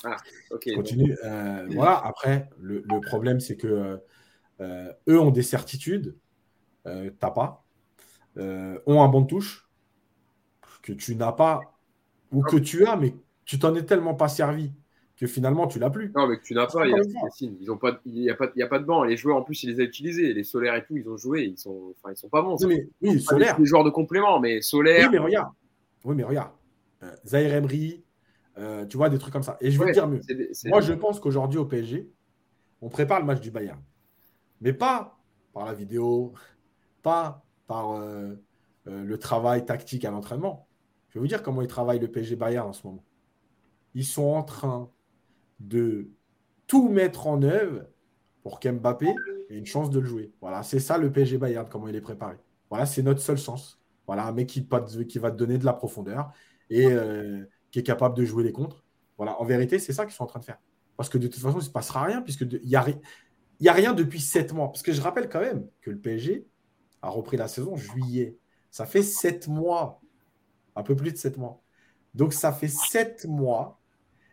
Ah, ok. Continue. Euh, voilà, après, le, problème, c'est que euh, eux ont des certitudes, euh, t'as pas, ont un bon de touche que tu n'as pas, ou que tu as, mais tu t'en es tellement pas servi que finalement tu l'as plus. Non, mais que tu n'as pas, il n'y a, pas, il a, pas, a pas de banc. Les joueurs, en plus, ils les ont utilisés. Les solaires et tout, ils ont joué. Ils sont, enfin, ils sont pas bons. Oui, mais, solaire. Les joueurs de complément, mais solaire. Oui, mais regarde. Oui, mais regarde. Zaire Emery, euh, tu vois, des trucs comme ça. Et je vais te dire mieux. Moi, je pense qu'aujourd'hui, au PSG, on prépare le match du Bayern. Mais pas par la vidéo, pas par euh, euh, le travail tactique à l'entraînement. Je vais vous dire comment ils travaillent le PSG Bayern en ce moment. Ils sont en train de tout mettre en œuvre pour qu'Mbappé ait une chance de le jouer. Voilà, c'est ça le PSG Bayern, comment il est préparé. Voilà, c'est notre seul sens. Voilà, un mec qui, qui va te donner de la profondeur. Et qui est capable de jouer les contres. Voilà, en vérité, c'est ça qu'ils sont en train de faire. Parce que de toute façon, il ne se passera rien, puisqu'il n'y a, a rien depuis sept mois. Parce que je rappelle quand même que le PSG a repris la saison juillet. Ça fait sept mois, un peu plus de sept mois. Donc ça fait sept mois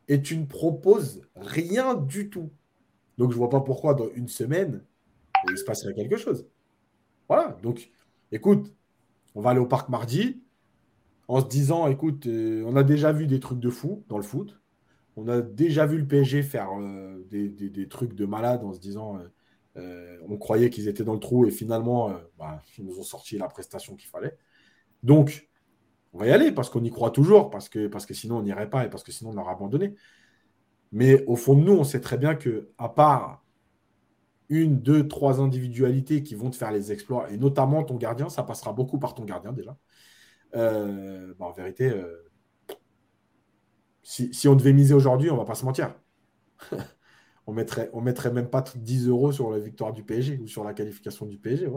et tu ne proposes rien du tout. Donc je ne vois pas pourquoi dans une semaine, il se passerait quelque chose. Voilà, donc écoute, on va aller au parc mardi en se disant, écoute, euh, on a déjà vu des trucs de fou dans le foot. On a déjà vu le PSG faire euh, des, trucs de malade en se disant, on croyait qu'ils étaient dans le trou et finalement, bah, ils nous ont sorti la prestation qu'il fallait. Donc, on va y aller parce qu'on y croit toujours, parce que, sinon on n'irait pas et parce que sinon on aurait abandonné. Mais au fond de nous, on sait très bien que, à part une, deux, trois individualités qui vont te faire les exploits, et notamment ton gardien, ça passera beaucoup par ton gardien déjà. Euh, bah, en vérité, euh, si, on devait miser aujourd'hui, on ne va pas se mentir. on mettrait, on mettrait même pas 10 euros sur la victoire du PSG ou sur la qualification du PSG.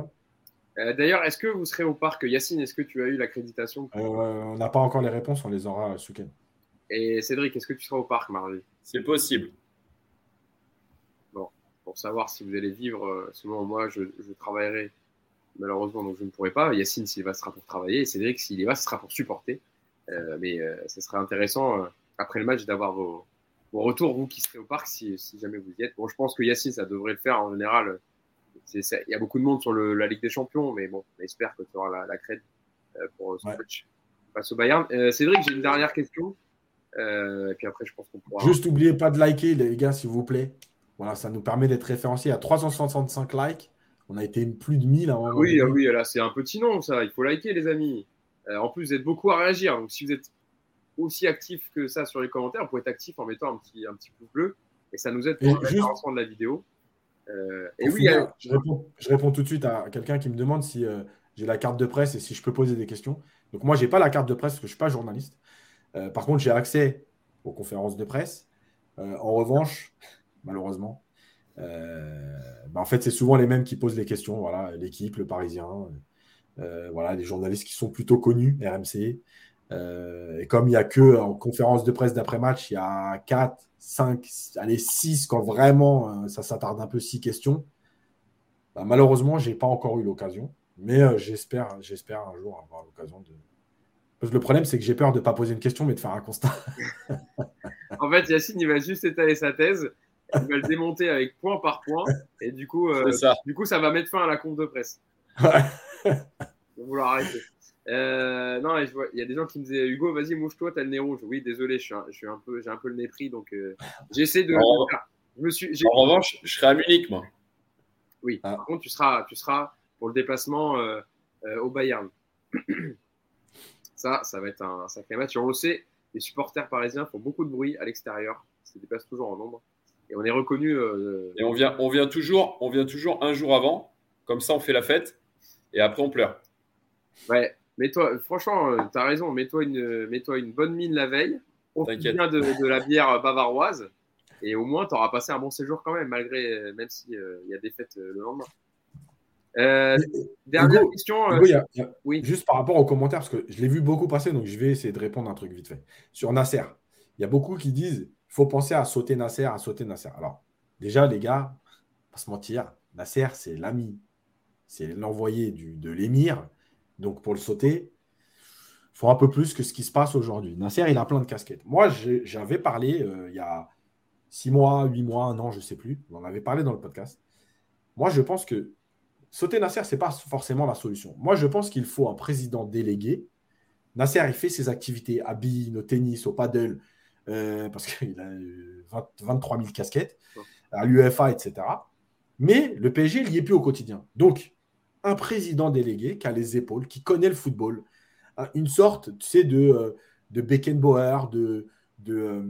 Euh, d'ailleurs, est-ce que vous serez au parc Yacine, est-ce que tu as eu l'accréditation On n'a pas encore les réponses, on les aura ce week-end. Et Cédric, est-ce que tu seras au parc mardi C'est possible. Bon, pour savoir si vous allez vivre, selon moi, je, travaillerai malheureusement, donc je ne pourrai pas. Yacine, s'il va, ce sera pour travailler. Et Cédric, s'il y va, ce sera pour supporter. Euh, mais ce serait intéressant, après le match, d'avoir vos, retours, vous qui serez au parc, si, jamais vous y êtes. Bon, je pense que Yacine, ça devrait le faire en général il y a beaucoup de monde sur la Ligue des Champions, mais bon, on espère que tu auras la, la crête euh, pour ce match face au Bayern. Euh, Cédric, j'ai une dernière question. Euh, et puis après, je pense qu'on pourra. Juste n'oubliez pas de liker, les gars, s'il vous plaît. Voilà, ça nous permet d'être référencés à 365 likes. On a été plus de 1000 avant. Oui, ah oui, là, c'est un petit nom, ça. Il faut liker, les amis. en plus, vous êtes beaucoup à réagir. Donc, si vous êtes aussi actif que ça sur les commentaires, vous pouvez être actif en mettant un petit, un petit pouce bleu. Et ça nous aide pour le référencement de la vidéo. Euh, et oui, je, réponds, tout de suite à quelqu'un qui me demande si euh, j'ai la carte de presse et si je peux poser des questions. Donc moi, je n'ai pas la carte de presse parce que je ne suis pas journaliste. Euh, par contre, j'ai accès aux conférences de presse. en revanche, malheureusement, bah, en fait, c'est souvent les mêmes qui posent les questions. Voilà, l'équipe, le Parisien, voilà, les journalistes qui sont plutôt connus, RMC. et comme il n'y a que en conférence de presse d'après-match, il y a 4, 5, allez, 6 quand vraiment euh, ça s'attarde un peu, 6 questions. Bah, malheureusement, je n'ai pas encore eu l'occasion. Mais euh, j'espère, j'espère un jour avoir l'occasion de. Parce que le problème, c'est que j'ai peur de ne pas poser une question, mais de faire un constat. en fait, Yacine, il va juste étaler sa thèse. Il va le démonter avec point par point. Et du coup, euh, ça. du coup ça va mettre fin à la compte de presse. Ouais. vouloir arrêter. Euh, non, il y a des gens qui me disaient Hugo, vas-y, mouche-toi, t'as le nez rouge. Oui, désolé, je suis un, peu, j'ai un peu le nez pris, donc euh, j'essaie de. En, je me suis, en revanche, je serai à Munich, moi. Oui, ah. par contre, tu seras, tu seras pour le déplacement euh, au Bayern. ça, ça va être un sacré match. Et on le sait, les supporters parisiens font beaucoup de bruit à l'extérieur. Ils se déplacent toujours en nombre. Et on est reconnu. et on vient, on vient toujours, on vient toujours un jour avant. Comme ça, on fait la fête. Et après, on pleure. Ouais, mais toi, franchement, euh, tu as raison. Mets-toi une, mets une bonne mine la veille. Profite bien de, de, la bière bavaroise. Et au moins, tu auras passé un bon séjour quand même, malgré, même s'il euh, il y a des fêtes euh, le lendemain. dernière question. oui. Juste par rapport aux commentaires, parce que je l'ai vu beaucoup passer, donc je vais essayer de répondre un truc vite fait. Sur Nasser, il y a beaucoup qui disent faut penser à sauter Nasser, à sauter Nasser. Alors, déjà, les gars, pas se mentir, Nasser, c'est l'ami, c'est l'envoyé de l'émir. Donc pour le sauter, il faut un peu plus que ce qui se passe aujourd'hui. Nasser, il a plein de casquettes. Moi, j'avais parlé euh, il y a six mois, huit mois, un an, je ne sais plus. On en avait parlé dans le podcast. Moi, je pense que sauter Nasser, ce n'est pas forcément la solution. Moi, je pense qu'il faut un président délégué. Nasser, il fait ses activités à Bean, au tennis, au paddle, euh, parce qu'il a 23 000 casquettes, à l'UEFA, etc. Mais le PSG, il n'y est plus au quotidien. Donc, un président délégué qui a les épaules, qui connaît le football, hein, une sorte, tu sais, de, euh, de Beckenbauer, de, de euh,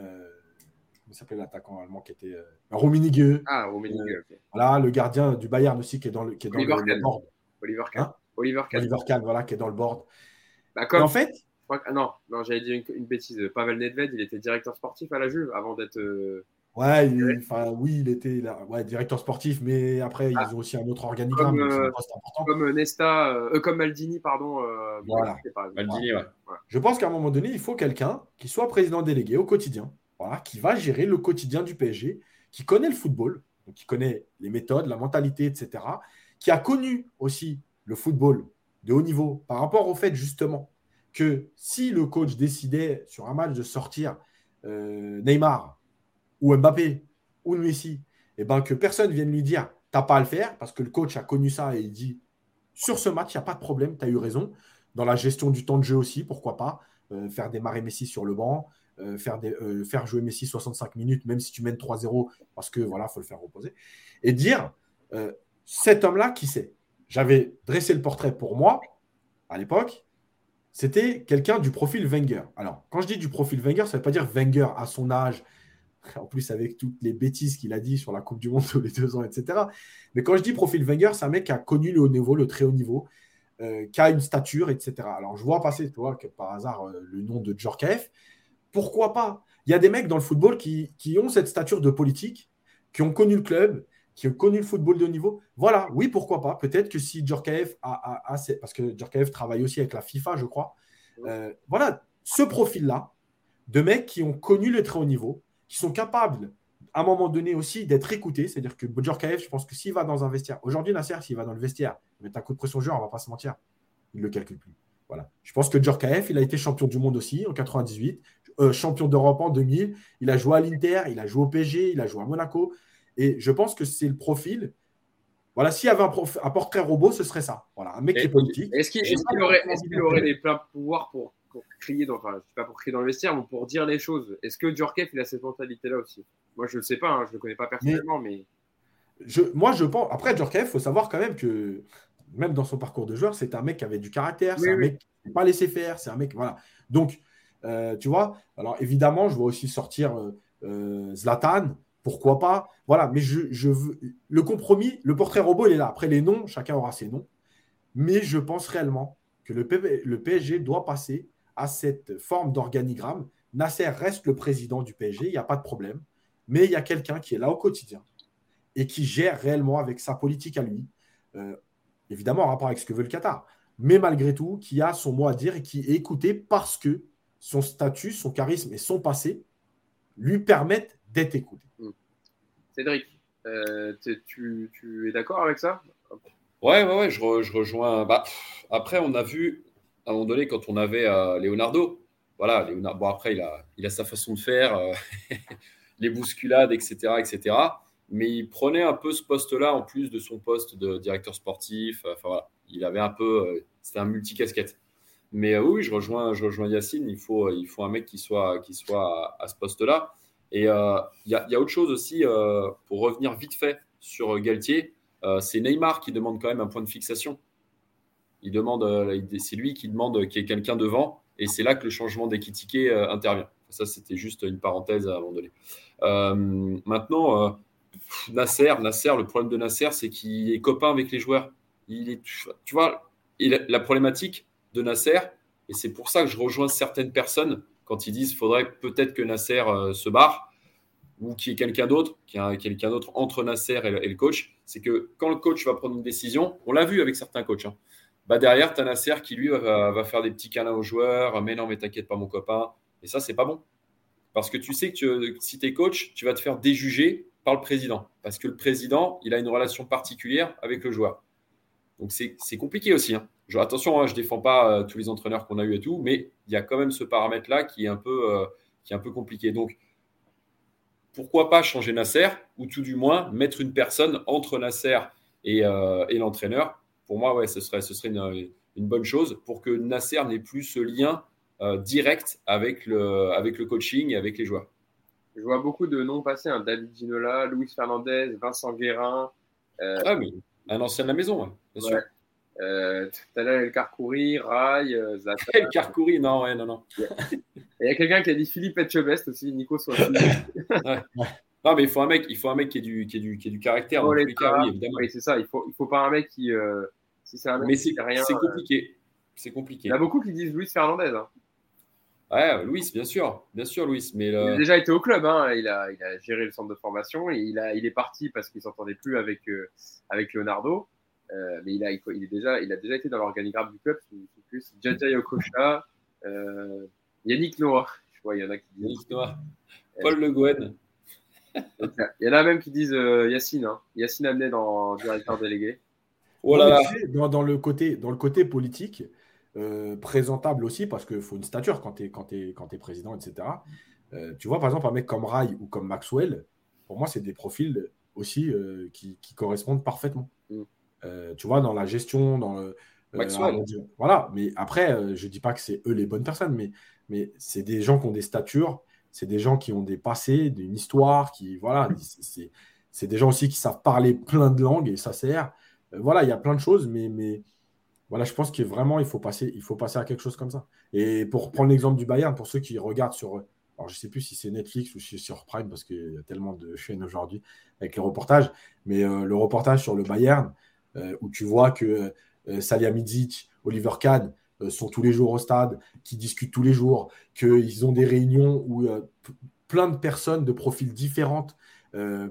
euh, comment s'appelle l'attaquant allemand qui était Rummenigge. Ah, Rummenigge, ok. Voilà, le gardien du Bayern aussi qui est dans le, qui est dans le, board. Oliver Kahn. Hein? Oliver Kahn. Oliver Kahn, voilà, qui est dans le board. Bah, comme... en fait, ah, non, non j'allais dire une, une, bêtise. Pavel Nedved, il était directeur sportif à la Juve avant d'être Ouais, enfin, oui, il était là, ouais, directeur sportif, mais après, ils ah. ont aussi un autre organigramme. Comme, euh, comme Nesta, euh, comme Maldini, pardon. Euh, voilà. Maldini, ouais. Je pense qu'à un moment donné, il faut quelqu'un qui soit président délégué au quotidien, voilà, qui va gérer le quotidien du PSG, qui connaît le football, donc qui connaît les méthodes, la mentalité, etc., qui a connu aussi le football de haut niveau par rapport au fait justement que si le coach décidait sur un match de sortir Neymar ou Mbappé ou Messi, et eh ben que personne vienne lui dire t'as pas à le faire parce que le coach a connu ça et il dit sur ce match, il n'y a pas de problème, tu as eu raison. Dans la gestion du temps de jeu aussi, pourquoi pas euh, faire démarrer Messi sur le banc, euh, faire, euh, faire jouer Messi 65 minutes, même si tu mènes 3-0, parce que voilà, faut le faire reposer. Et dire euh, cet homme-là, qui c'est J'avais dressé le portrait pour moi, à l'époque, c'était quelqu'un du profil Wenger. Alors, quand je dis du profil Wenger, ça ne veut pas dire Wenger à son âge, en plus avec toutes les bêtises qu'il a dit sur la Coupe du Monde tous les deux ans, etc. Mais quand je dis profil Wenger, c'est un mec qui a connu le haut niveau, le très haut niveau, euh, qui a une stature, etc. Alors, je vois passer, tu vois, par hasard, euh, le nom de Djorkaeff. Pourquoi pas? Il y a des mecs dans le football qui, ont cette stature de politique, qui ont connu le club, qui ont connu le football de haut niveau. Voilà, oui, pourquoi pas. Peut-être que si Djorkaeff a, a, parce que Djorkaeff travaille aussi avec la FIFA, je crois. Euh, voilà, ce profil-là, de mecs qui ont connu le très haut niveau, qui sont capables, à un moment donné aussi, d'être écoutés. C'est-à-dire que Djorkaeff, je pense que s'il va dans un vestiaire, aujourd'hui, Nasser, s'il va dans le vestiaire, mettre un coup de pression au joueur, on va pas se mentir, il ne le calcule plus. Voilà. Je pense que Djorkaeff, il a été champion du monde aussi en 98, euh, champion d'Europe en 2000. Il a joué à l'Inter, il a joué au PSG, il a joué à Monaco. Et je pense que c'est le profil. Voilà, s'il y avait un, portrait robot, ce serait ça. Voilà, un mec qui est politique. Est-ce qu'il aurait, est aurait, des pleins pouvoirs pour, crier dans, enfin, pas pour crier dans le vestiaire, mais pour dire les choses? Est-ce que Djorkaeff, il a cette mentalité-là aussi? Moi, je ne sais pas, hein, je ne le connais pas personnellement, mais. Je, moi, je pense. Après, Djorkaeff, il faut savoir quand même que, même dans son parcours de joueur, c'est un mec qui avait du caractère, c'est un mec qui n'est pas laissé faire, c'est un mec. Voilà. Donc, euh, tu vois, alors évidemment, je vois aussi sortir euh, euh, Zlatan, pourquoi pas Voilà, mais je, veux. Le compromis, le portrait robot, il est là. Après, les noms, chacun aura ses noms. Mais je pense réellement que le, PSG doit passer à cette forme d'organigramme. Nasser reste le président du PSG, il n'y a pas de problème. Mais il y a quelqu'un qui est là au quotidien et qui gère réellement avec sa politique à lui, euh, évidemment en rapport avec ce que veut le Qatar, mais malgré tout, qui a son mot à dire et qui est écouté parce que son statut, son charisme et son passé lui permettent d'être écouté. Hmm. Cédric, euh, tu, es d'accord avec ça? Ouais, ouais, ouais, je, rejoins. Bah, après, on a vu, à un moment donné, quand on avait euh, Leonardo, voilà, Leonardo, bon, après, il a, il a sa façon de faire, euh, les bousculades, etc., etc. Mais il prenait un peu ce poste-là en plus de son poste de directeur sportif. Enfin, voilà, il avait un peu. C'était un multicasquette. Mais oui, je rejoins, je rejoins Yacine. Il faut, il faut un mec qui soit, qui soit à, à ce poste-là. Et euh, il y, a autre chose aussi, euh, pour revenir vite fait sur Galtier, euh, c'est Neymar qui demande quand même un point de fixation. Il demande, c'est lui qui demande qu'il y ait quelqu'un devant, et c'est là que le changement d'équitiqué intervient. Ça, c'était juste une parenthèse à donné. maintenant, Nasser, Nasser, le problème de Nasser, c'est qu'il est copain avec les joueurs. Il est, tu vois, la problématique de Nasser, et c'est pour ça que je rejoins certaines personnes quand ils disent qu'il faudrait peut-être que Nasser se barre ou qu'il y ait quelqu'un d'autre, qu'il y ait quelqu'un d'autre entre Nasser et le, coach, c'est que quand le coach va prendre une décision, on l'a vu avec certains coachs, hein, bah derrière, tu as Nasser qui lui va, faire des petits câlins aux joueurs, mais non, mais t'inquiète pas, mon copain. Et ça, c'est pas bon. Parce que tu sais que si tu es coach, tu vas te faire déjuger par le président. Parce que le président, il a une relation particulière avec le joueur. Donc c'est compliqué aussi. Hein attention, hein, je ne défends pas euh, tous les entraîneurs qu'on a eu et tout, mais il y a quand même ce paramètre-là qui, est un peu, euh, qui est un peu compliqué. Donc, pourquoi pas changer Nasser ou tout du moins mettre une personne entre Nasser et, euh, l'entraîneur Pour moi, ouais, ce serait, ce serait une, bonne chose pour que Nasser n'ait plus ce lien direct avec le, avec le coaching et avec les joueurs. Je vois beaucoup de noms passer hein. David Ginola, Luis Fernandez, Vincent Guérin. Ah oui, un ancien de la maison, bien sûr. Euh, tout à l'heure, El Karkouri, Rai, euh, Zlatan. El Karkouri, non, ouais, non, non. Il y a quelqu'un qui a dit Philippe Etchebest aussi, Nico soit ouais. Non, mais il faut un mec, il faut un mec qui ait du, qui ait du, qui ait du caractère. Oh, les cas, oui, évidemment. Oui, c'est ça. Il faut, il faut pas un mec qui. Euh, si c'est un mec mais c'est compliqué. C'est compliqué. Il y a beaucoup qui disent Luis Fernandez. Hein. Ouais, Luis, bien sûr, bien sûr, Luis. Mais Il a déjà été au club, hein. il, a, il a géré le centre de formation et il, a, il est parti parce qu'il s'entendait plus avec, avec Leonardo. Euh, mais il a, il, est déjà, il a déjà été dans l'organigramme du club sous, plus Jaja Yokocha, euh, Yannick Noah. Je vois, il y en a qui disent. Yannick Noah. Paul Le Gouen. il y en a même qui disent euh, Yacine. Hein. Yacine amené dans directeur délégué. Oh dans, dans, le côté, dans le côté politique, euh, présentable aussi, parce qu'il faut une stature quand tu es, quand es, quand es président, etc. Euh, tu vois, par exemple, un mec comme Rai ou comme Maxwell, pour moi, c'est des profils aussi qui, qui, correspondent parfaitement. Mm. Euh, tu vois, dans la gestion, dans le. Euh, voilà, mais après, euh, je ne dis pas que c'est eux les bonnes personnes, mais, mais c'est des gens qui ont des statures, c'est des gens qui ont des passés, une histoire, qui. Voilà, c'est des gens aussi qui savent parler plein de langues et ça sert. Voilà, il y a plein de choses, mais, mais voilà, je pense que vraiment, il faut, passer, il faut passer à quelque chose comme ça. Et pour prendre l'exemple du Bayern, pour ceux qui regardent sur, alors je ne sais plus si c'est Netflix ou si c'est sur Prime, parce qu'il y a tellement de chaînes aujourd'hui avec les reportages, mais euh, le reportage sur le Bayern, où tu vois que euh, Salihamidzic, Oliver Kahn sont tous les jours au stade, qui discutent tous les jours, qu'ils ont des réunions où plein de personnes de profils différents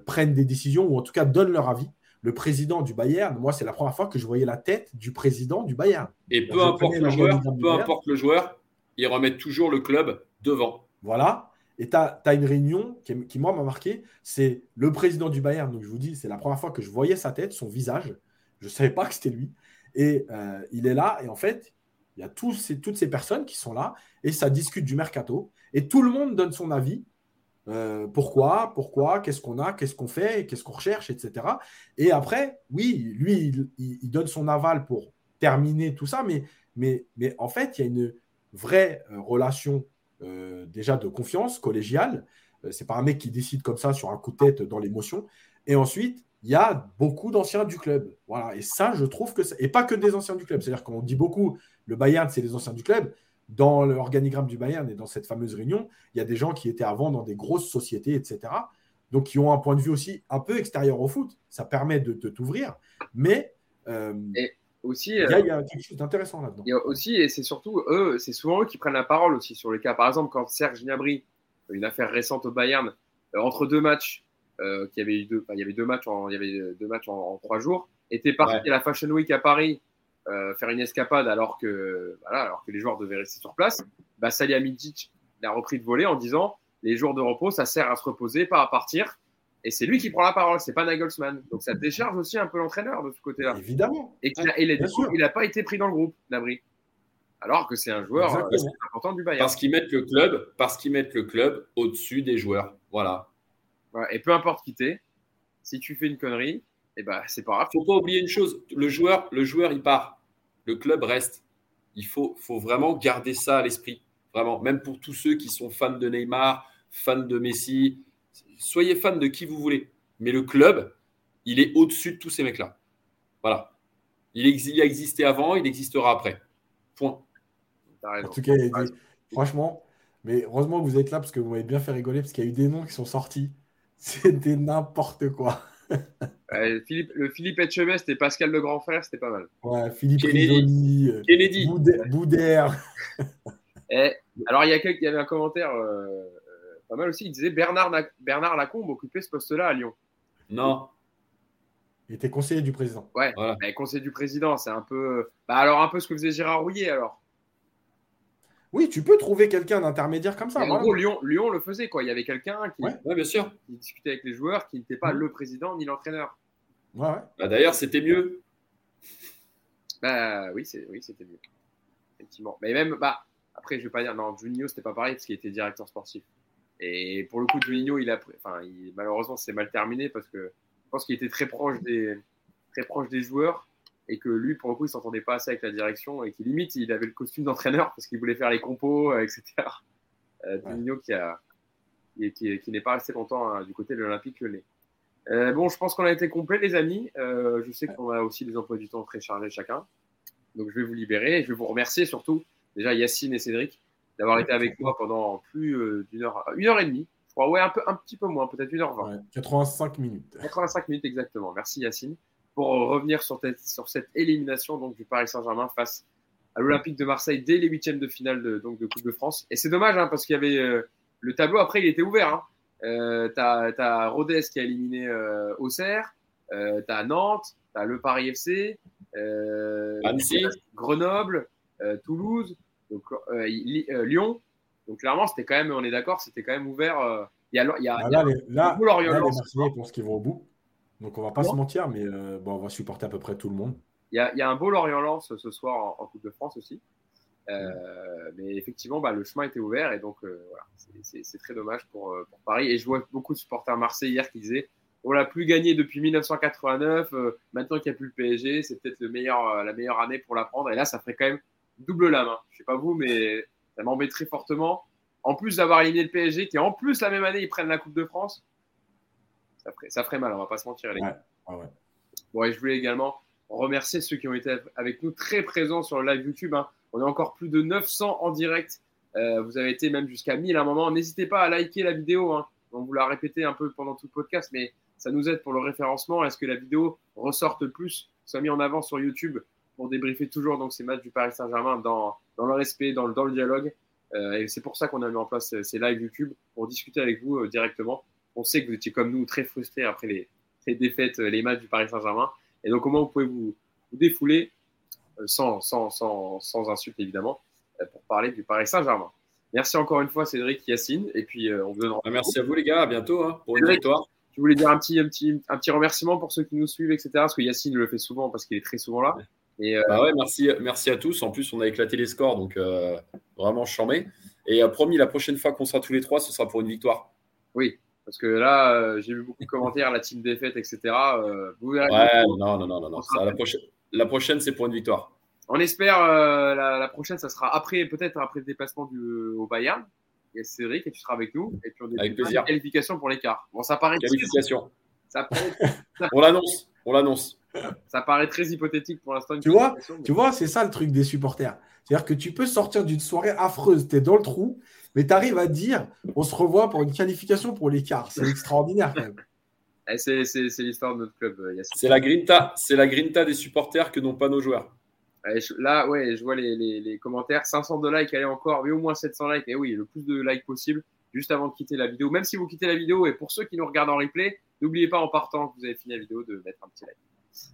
prennent des décisions, ou en tout cas donnent leur avis le président du Bayern, moi, c'est la première fois que je voyais la tête du président du Bayern. Et peu, importe le, joueur, peu importe le joueur, ils remettent toujours le club devant. Voilà. Et tu as, une réunion qui, moi, m'a marqué. C'est le président du Bayern. Donc, je vous dis, c'est la première fois que je voyais sa tête, son visage. Je ne savais pas que c'était lui. Et euh, il est là. Et en fait, il y a toutes ces personnes qui sont là. Et ça discute du mercato. Et tout le monde donne son avis. Euh, pourquoi Pourquoi Qu'est-ce qu'on a Qu'est-ce qu'on fait Qu'est-ce qu'on recherche Etc. Et après, oui, lui, il, donne son aval pour terminer tout ça, mais, mais, en fait, il y a une vraie euh, relation déjà de confiance collégiale. c'est pas un mec qui décide comme ça sur un coup de tête dans l'émotion. Et ensuite, il y a beaucoup d'anciens du club. Voilà. Et ça, je trouve que. Et pas que des anciens du club. C'est-à-dire qu'on dit beaucoup, le Bayern, c'est les anciens du club dans l'organigramme du Bayern et dans cette fameuse réunion, il y a des gens qui étaient avant dans des grosses sociétés, etc. Donc, qui ont un point de vue aussi un peu extérieur au foot. Ça permet de, t'ouvrir. Mais euh, et aussi, il y, a, euh, quelque chose d'intéressant là-dedans. Il y a aussi, et c'est surtout eux, c'est souvent eux qui prennent la parole aussi sur les cas. Par exemple, quand Serge Gnabry, une affaire récente au Bayern, euh, entre deux matchs, euh, qui avait eu deux, il y avait deux matchs en, il y avait deux matchs en, trois jours, était parti à la Fashion Week à Paris euh, faire une escapade alors que, voilà, alors que les joueurs devaient rester sur place, bah, Salihamidzic a repris de voler en disant les jours de repos, ça sert à se reposer, pas à partir. Et c'est lui qui prend la parole, c'est pas Nagelsmann. Donc ça décharge aussi un peu l'entraîneur de ce côté-là. Évidemment. Et, il n'a pas été pris dans le groupe, Nabri. Alors que c'est un joueur euh, important du Bayern. Parce qu'ils mettent le club, parce qu'ils mettent le club au-dessus des joueurs. Voilà. Et peu importe qui t'es, si tu fais une connerie, eh ben, c'est pas grave. Faut pas oublier une chose, le joueur, le joueur, il part. Le club reste. Il faut, faut vraiment garder ça à l'esprit. Vraiment. Même pour tous ceux qui sont fans de Neymar, fans de Messi. Soyez fans de qui vous voulez. Mais le club, il est au-dessus de tous ces mecs-là. Voilà. Il, il, a existé avant, il existera après. Point. En tout cas, franchement, mais heureusement que vous êtes là parce que vous m'avez bien fait rigoler parce qu'il y a eu des noms qui sont sortis. C'était n'importe quoi. Philippe, le Philippe Etchebest et Pascal le grand frère, c'était pas mal. Ouais, Philippe Kennedy. Kennedy. Boudère. et, alors, il y, a il y avait un commentaire euh, euh, pas mal aussi. Il disait Bernard, Bernard Lacombe occupait ce poste-là à Lyon. Non. Il était conseiller du président. Ouais, conseiller du président, c'est un peu. Bah, alors, un peu ce que faisait Gérard Rouillet alors. Oui, tu peux trouver quelqu'un d'intermédiaire comme ça. En gros, Lyon, Lyon le faisait. Quoi. Il y avait quelqu'un qui, bien sûr. discutait avec les joueurs, qui n'était pas mmh. le président ni l'entraîneur. Ouais, bah, D'ailleurs, c'était mieux. Bah oui, c'est, oui, c'était mieux. Effectivement. Mais même, bah, après, je vais pas dire, non, Juninho, c'était pas pareil parce qu'il était directeur sportif. Et pour le coup, Juninho, il a, enfin, il, malheureusement, c'est mal terminé parce que je pense qu'il était très proche des, très proche des joueurs et que lui, pour le coup, il s'entendait pas assez avec la direction et qu'il limite, il avait le costume d'entraîneur parce qu'il voulait faire les compos, euh, etc. Euh, qui, a, qui, qui n'est pas resté longtemps hein, du côté de l'Olympique Lyonnais. Euh, bon, je pense qu'on a été complet, les amis. Euh, je sais qu'on a aussi des emplois du temps très chargés chacun. Donc, je vais vous libérer et je vais vous remercier surtout, déjà Yacine et Cédric, d'avoir été avec moi pendant plus euh, d'une heure, une heure et demie. Je crois, ouais, un, peu, un petit peu moins, peut-être une heure vingt. 85 minutes. 85 minutes, exactement. Merci Yacine pour revenir sur, sur cette élimination donc, du Paris Saint-Germain face à l'Olympique de Marseille dès les huitièmes de finale de, donc, de Coupe de France. Et c'est dommage hein, parce qu'il y avait euh, le tableau après il était ouvert. Hein. Euh, t'as as Rodez qui a éliminé euh, Auxerre, euh, t'as Nantes, t'as le Paris FC, euh, Grenoble, euh, Toulouse, donc, Lyon. Donc clairement c'était quand même, on est d'accord, c'était quand même ouvert. Il y a, il y a, ah, là, les, là, là, les Marseillais pensent qu'ils vont au bout. Donc on va pas se mentir, mais euh, bon, on va supporter à peu près tout le monde. Il y a, un beau Lorient-Lens ce soir en, Coupe de France aussi. Euh, mais effectivement, bah, le chemin était ouvert et donc euh, voilà, c'est très dommage pour, pour, Paris. Et je vois beaucoup de supporters marseillais hier qui disaient on l'a plus gagné depuis 1989, maintenant qu'il n'y a plus le PSG, c'est peut-être le meilleur, la meilleure année pour la prendre. Et là, ça ferait quand même double la main. Je sais pas vous, mais ça m'embêterait fortement. En plus d'avoir éliminé le PSG, qui en plus la même année, ils prennent la Coupe de France Ça ferait, ça ferait mal, on va pas se mentir. Les ouais, ouais. Bon, et je voulais également remercier ceux qui ont été avec nous très présents sur le live YouTube. hein. On est encore plus de 900 en direct. Euh, vous avez été même jusqu'à 1000 à un moment. N'hésitez pas à liker la vidéo. hein. On vous l'a répété un peu pendant tout le podcast, mais ça nous aide pour le référencement. Est-ce que la vidéo ressorte plus, soit mis en avant sur YouTube pour débriefer toujours donc ces matchs du Paris Saint-Germain dans, dans le respect, dans le, dans le dialogue. Euh, et c'est pour ça qu'on a mis en place ces- ces lives YouTube pour discuter avec vous euh, directement. On sait que vous étiez comme nous très frustrés après les, les défaites, les matchs du Paris Saint-Germain. Et donc, comment vous pouvez vous, vous défouler euh, sans, sans, sans, sans insulte, évidemment, euh, pour parler du Paris Saint-Germain? Merci encore une fois, Cédric, Yacine. Et puis, euh, on vous donne Ah, Merci à vous, les gars. À bientôt hein, pour une victoire. Je voulais dire un petit, un, petit, un petit remerciement pour ceux qui nous suivent, etc. Parce que Yacine le fait souvent parce qu'il est très souvent là. Et euh, Bah ouais, merci, merci à tous. En plus, on a éclaté les scores, donc euh, vraiment charmé. Et euh, promis, la prochaine fois qu'on sera tous les trois, ce sera pour une victoire. oui, parce que là, euh, j'ai vu beaucoup de commentaires, la team défaite, etc. Euh, vous verrez. Ouais, non, non, non, non. non. Ça, la, prochaine, la prochaine, c'est pour une victoire. On espère euh, la, la prochaine, ça sera après, peut-être après le déplacement du, au Bayern. Et Cédric, et tu seras avec nous. Et puis on Avec plaisir. qualification pour l'écart. Bon, ça paraît, Qualification. ça, paraît, On l'annonce. On l'annonce. ça paraît très hypothétique pour l'instant. Tu vois, mais- Tu vois, c'est ça le truc des supporters. C'est-à-dire que tu peux sortir d'une soirée affreuse, tu es dans le trou, mais tu arrives à dire on se revoit pour une qualification pour l'écart. C'est extraordinaire quand même. Eh, C'est l'histoire de notre club, euh. C'est la grinta. C'est la grinta des supporters que n'ont pas nos joueurs. Eh, Là, ouais, je vois les, les, les commentaires. 500 de likes, allez encore, mais au moins 700 likes. Et oui, le plus de likes possible, juste avant de quitter la vidéo. Même si vous quittez la vidéo, et pour ceux qui nous regardent en replay, n'oubliez pas en partant que vous avez fini la vidéo de mettre un petit like.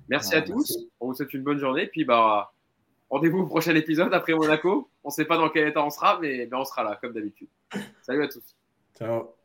Merci Ah, à tous. merci. On vous souhaite une bonne journée. Puis, bah, rendez-vous au prochain épisode après Monaco. On sait pas dans quel état on sera, mais, mais on sera là, comme d'habitude. Salut à tous. Ciao.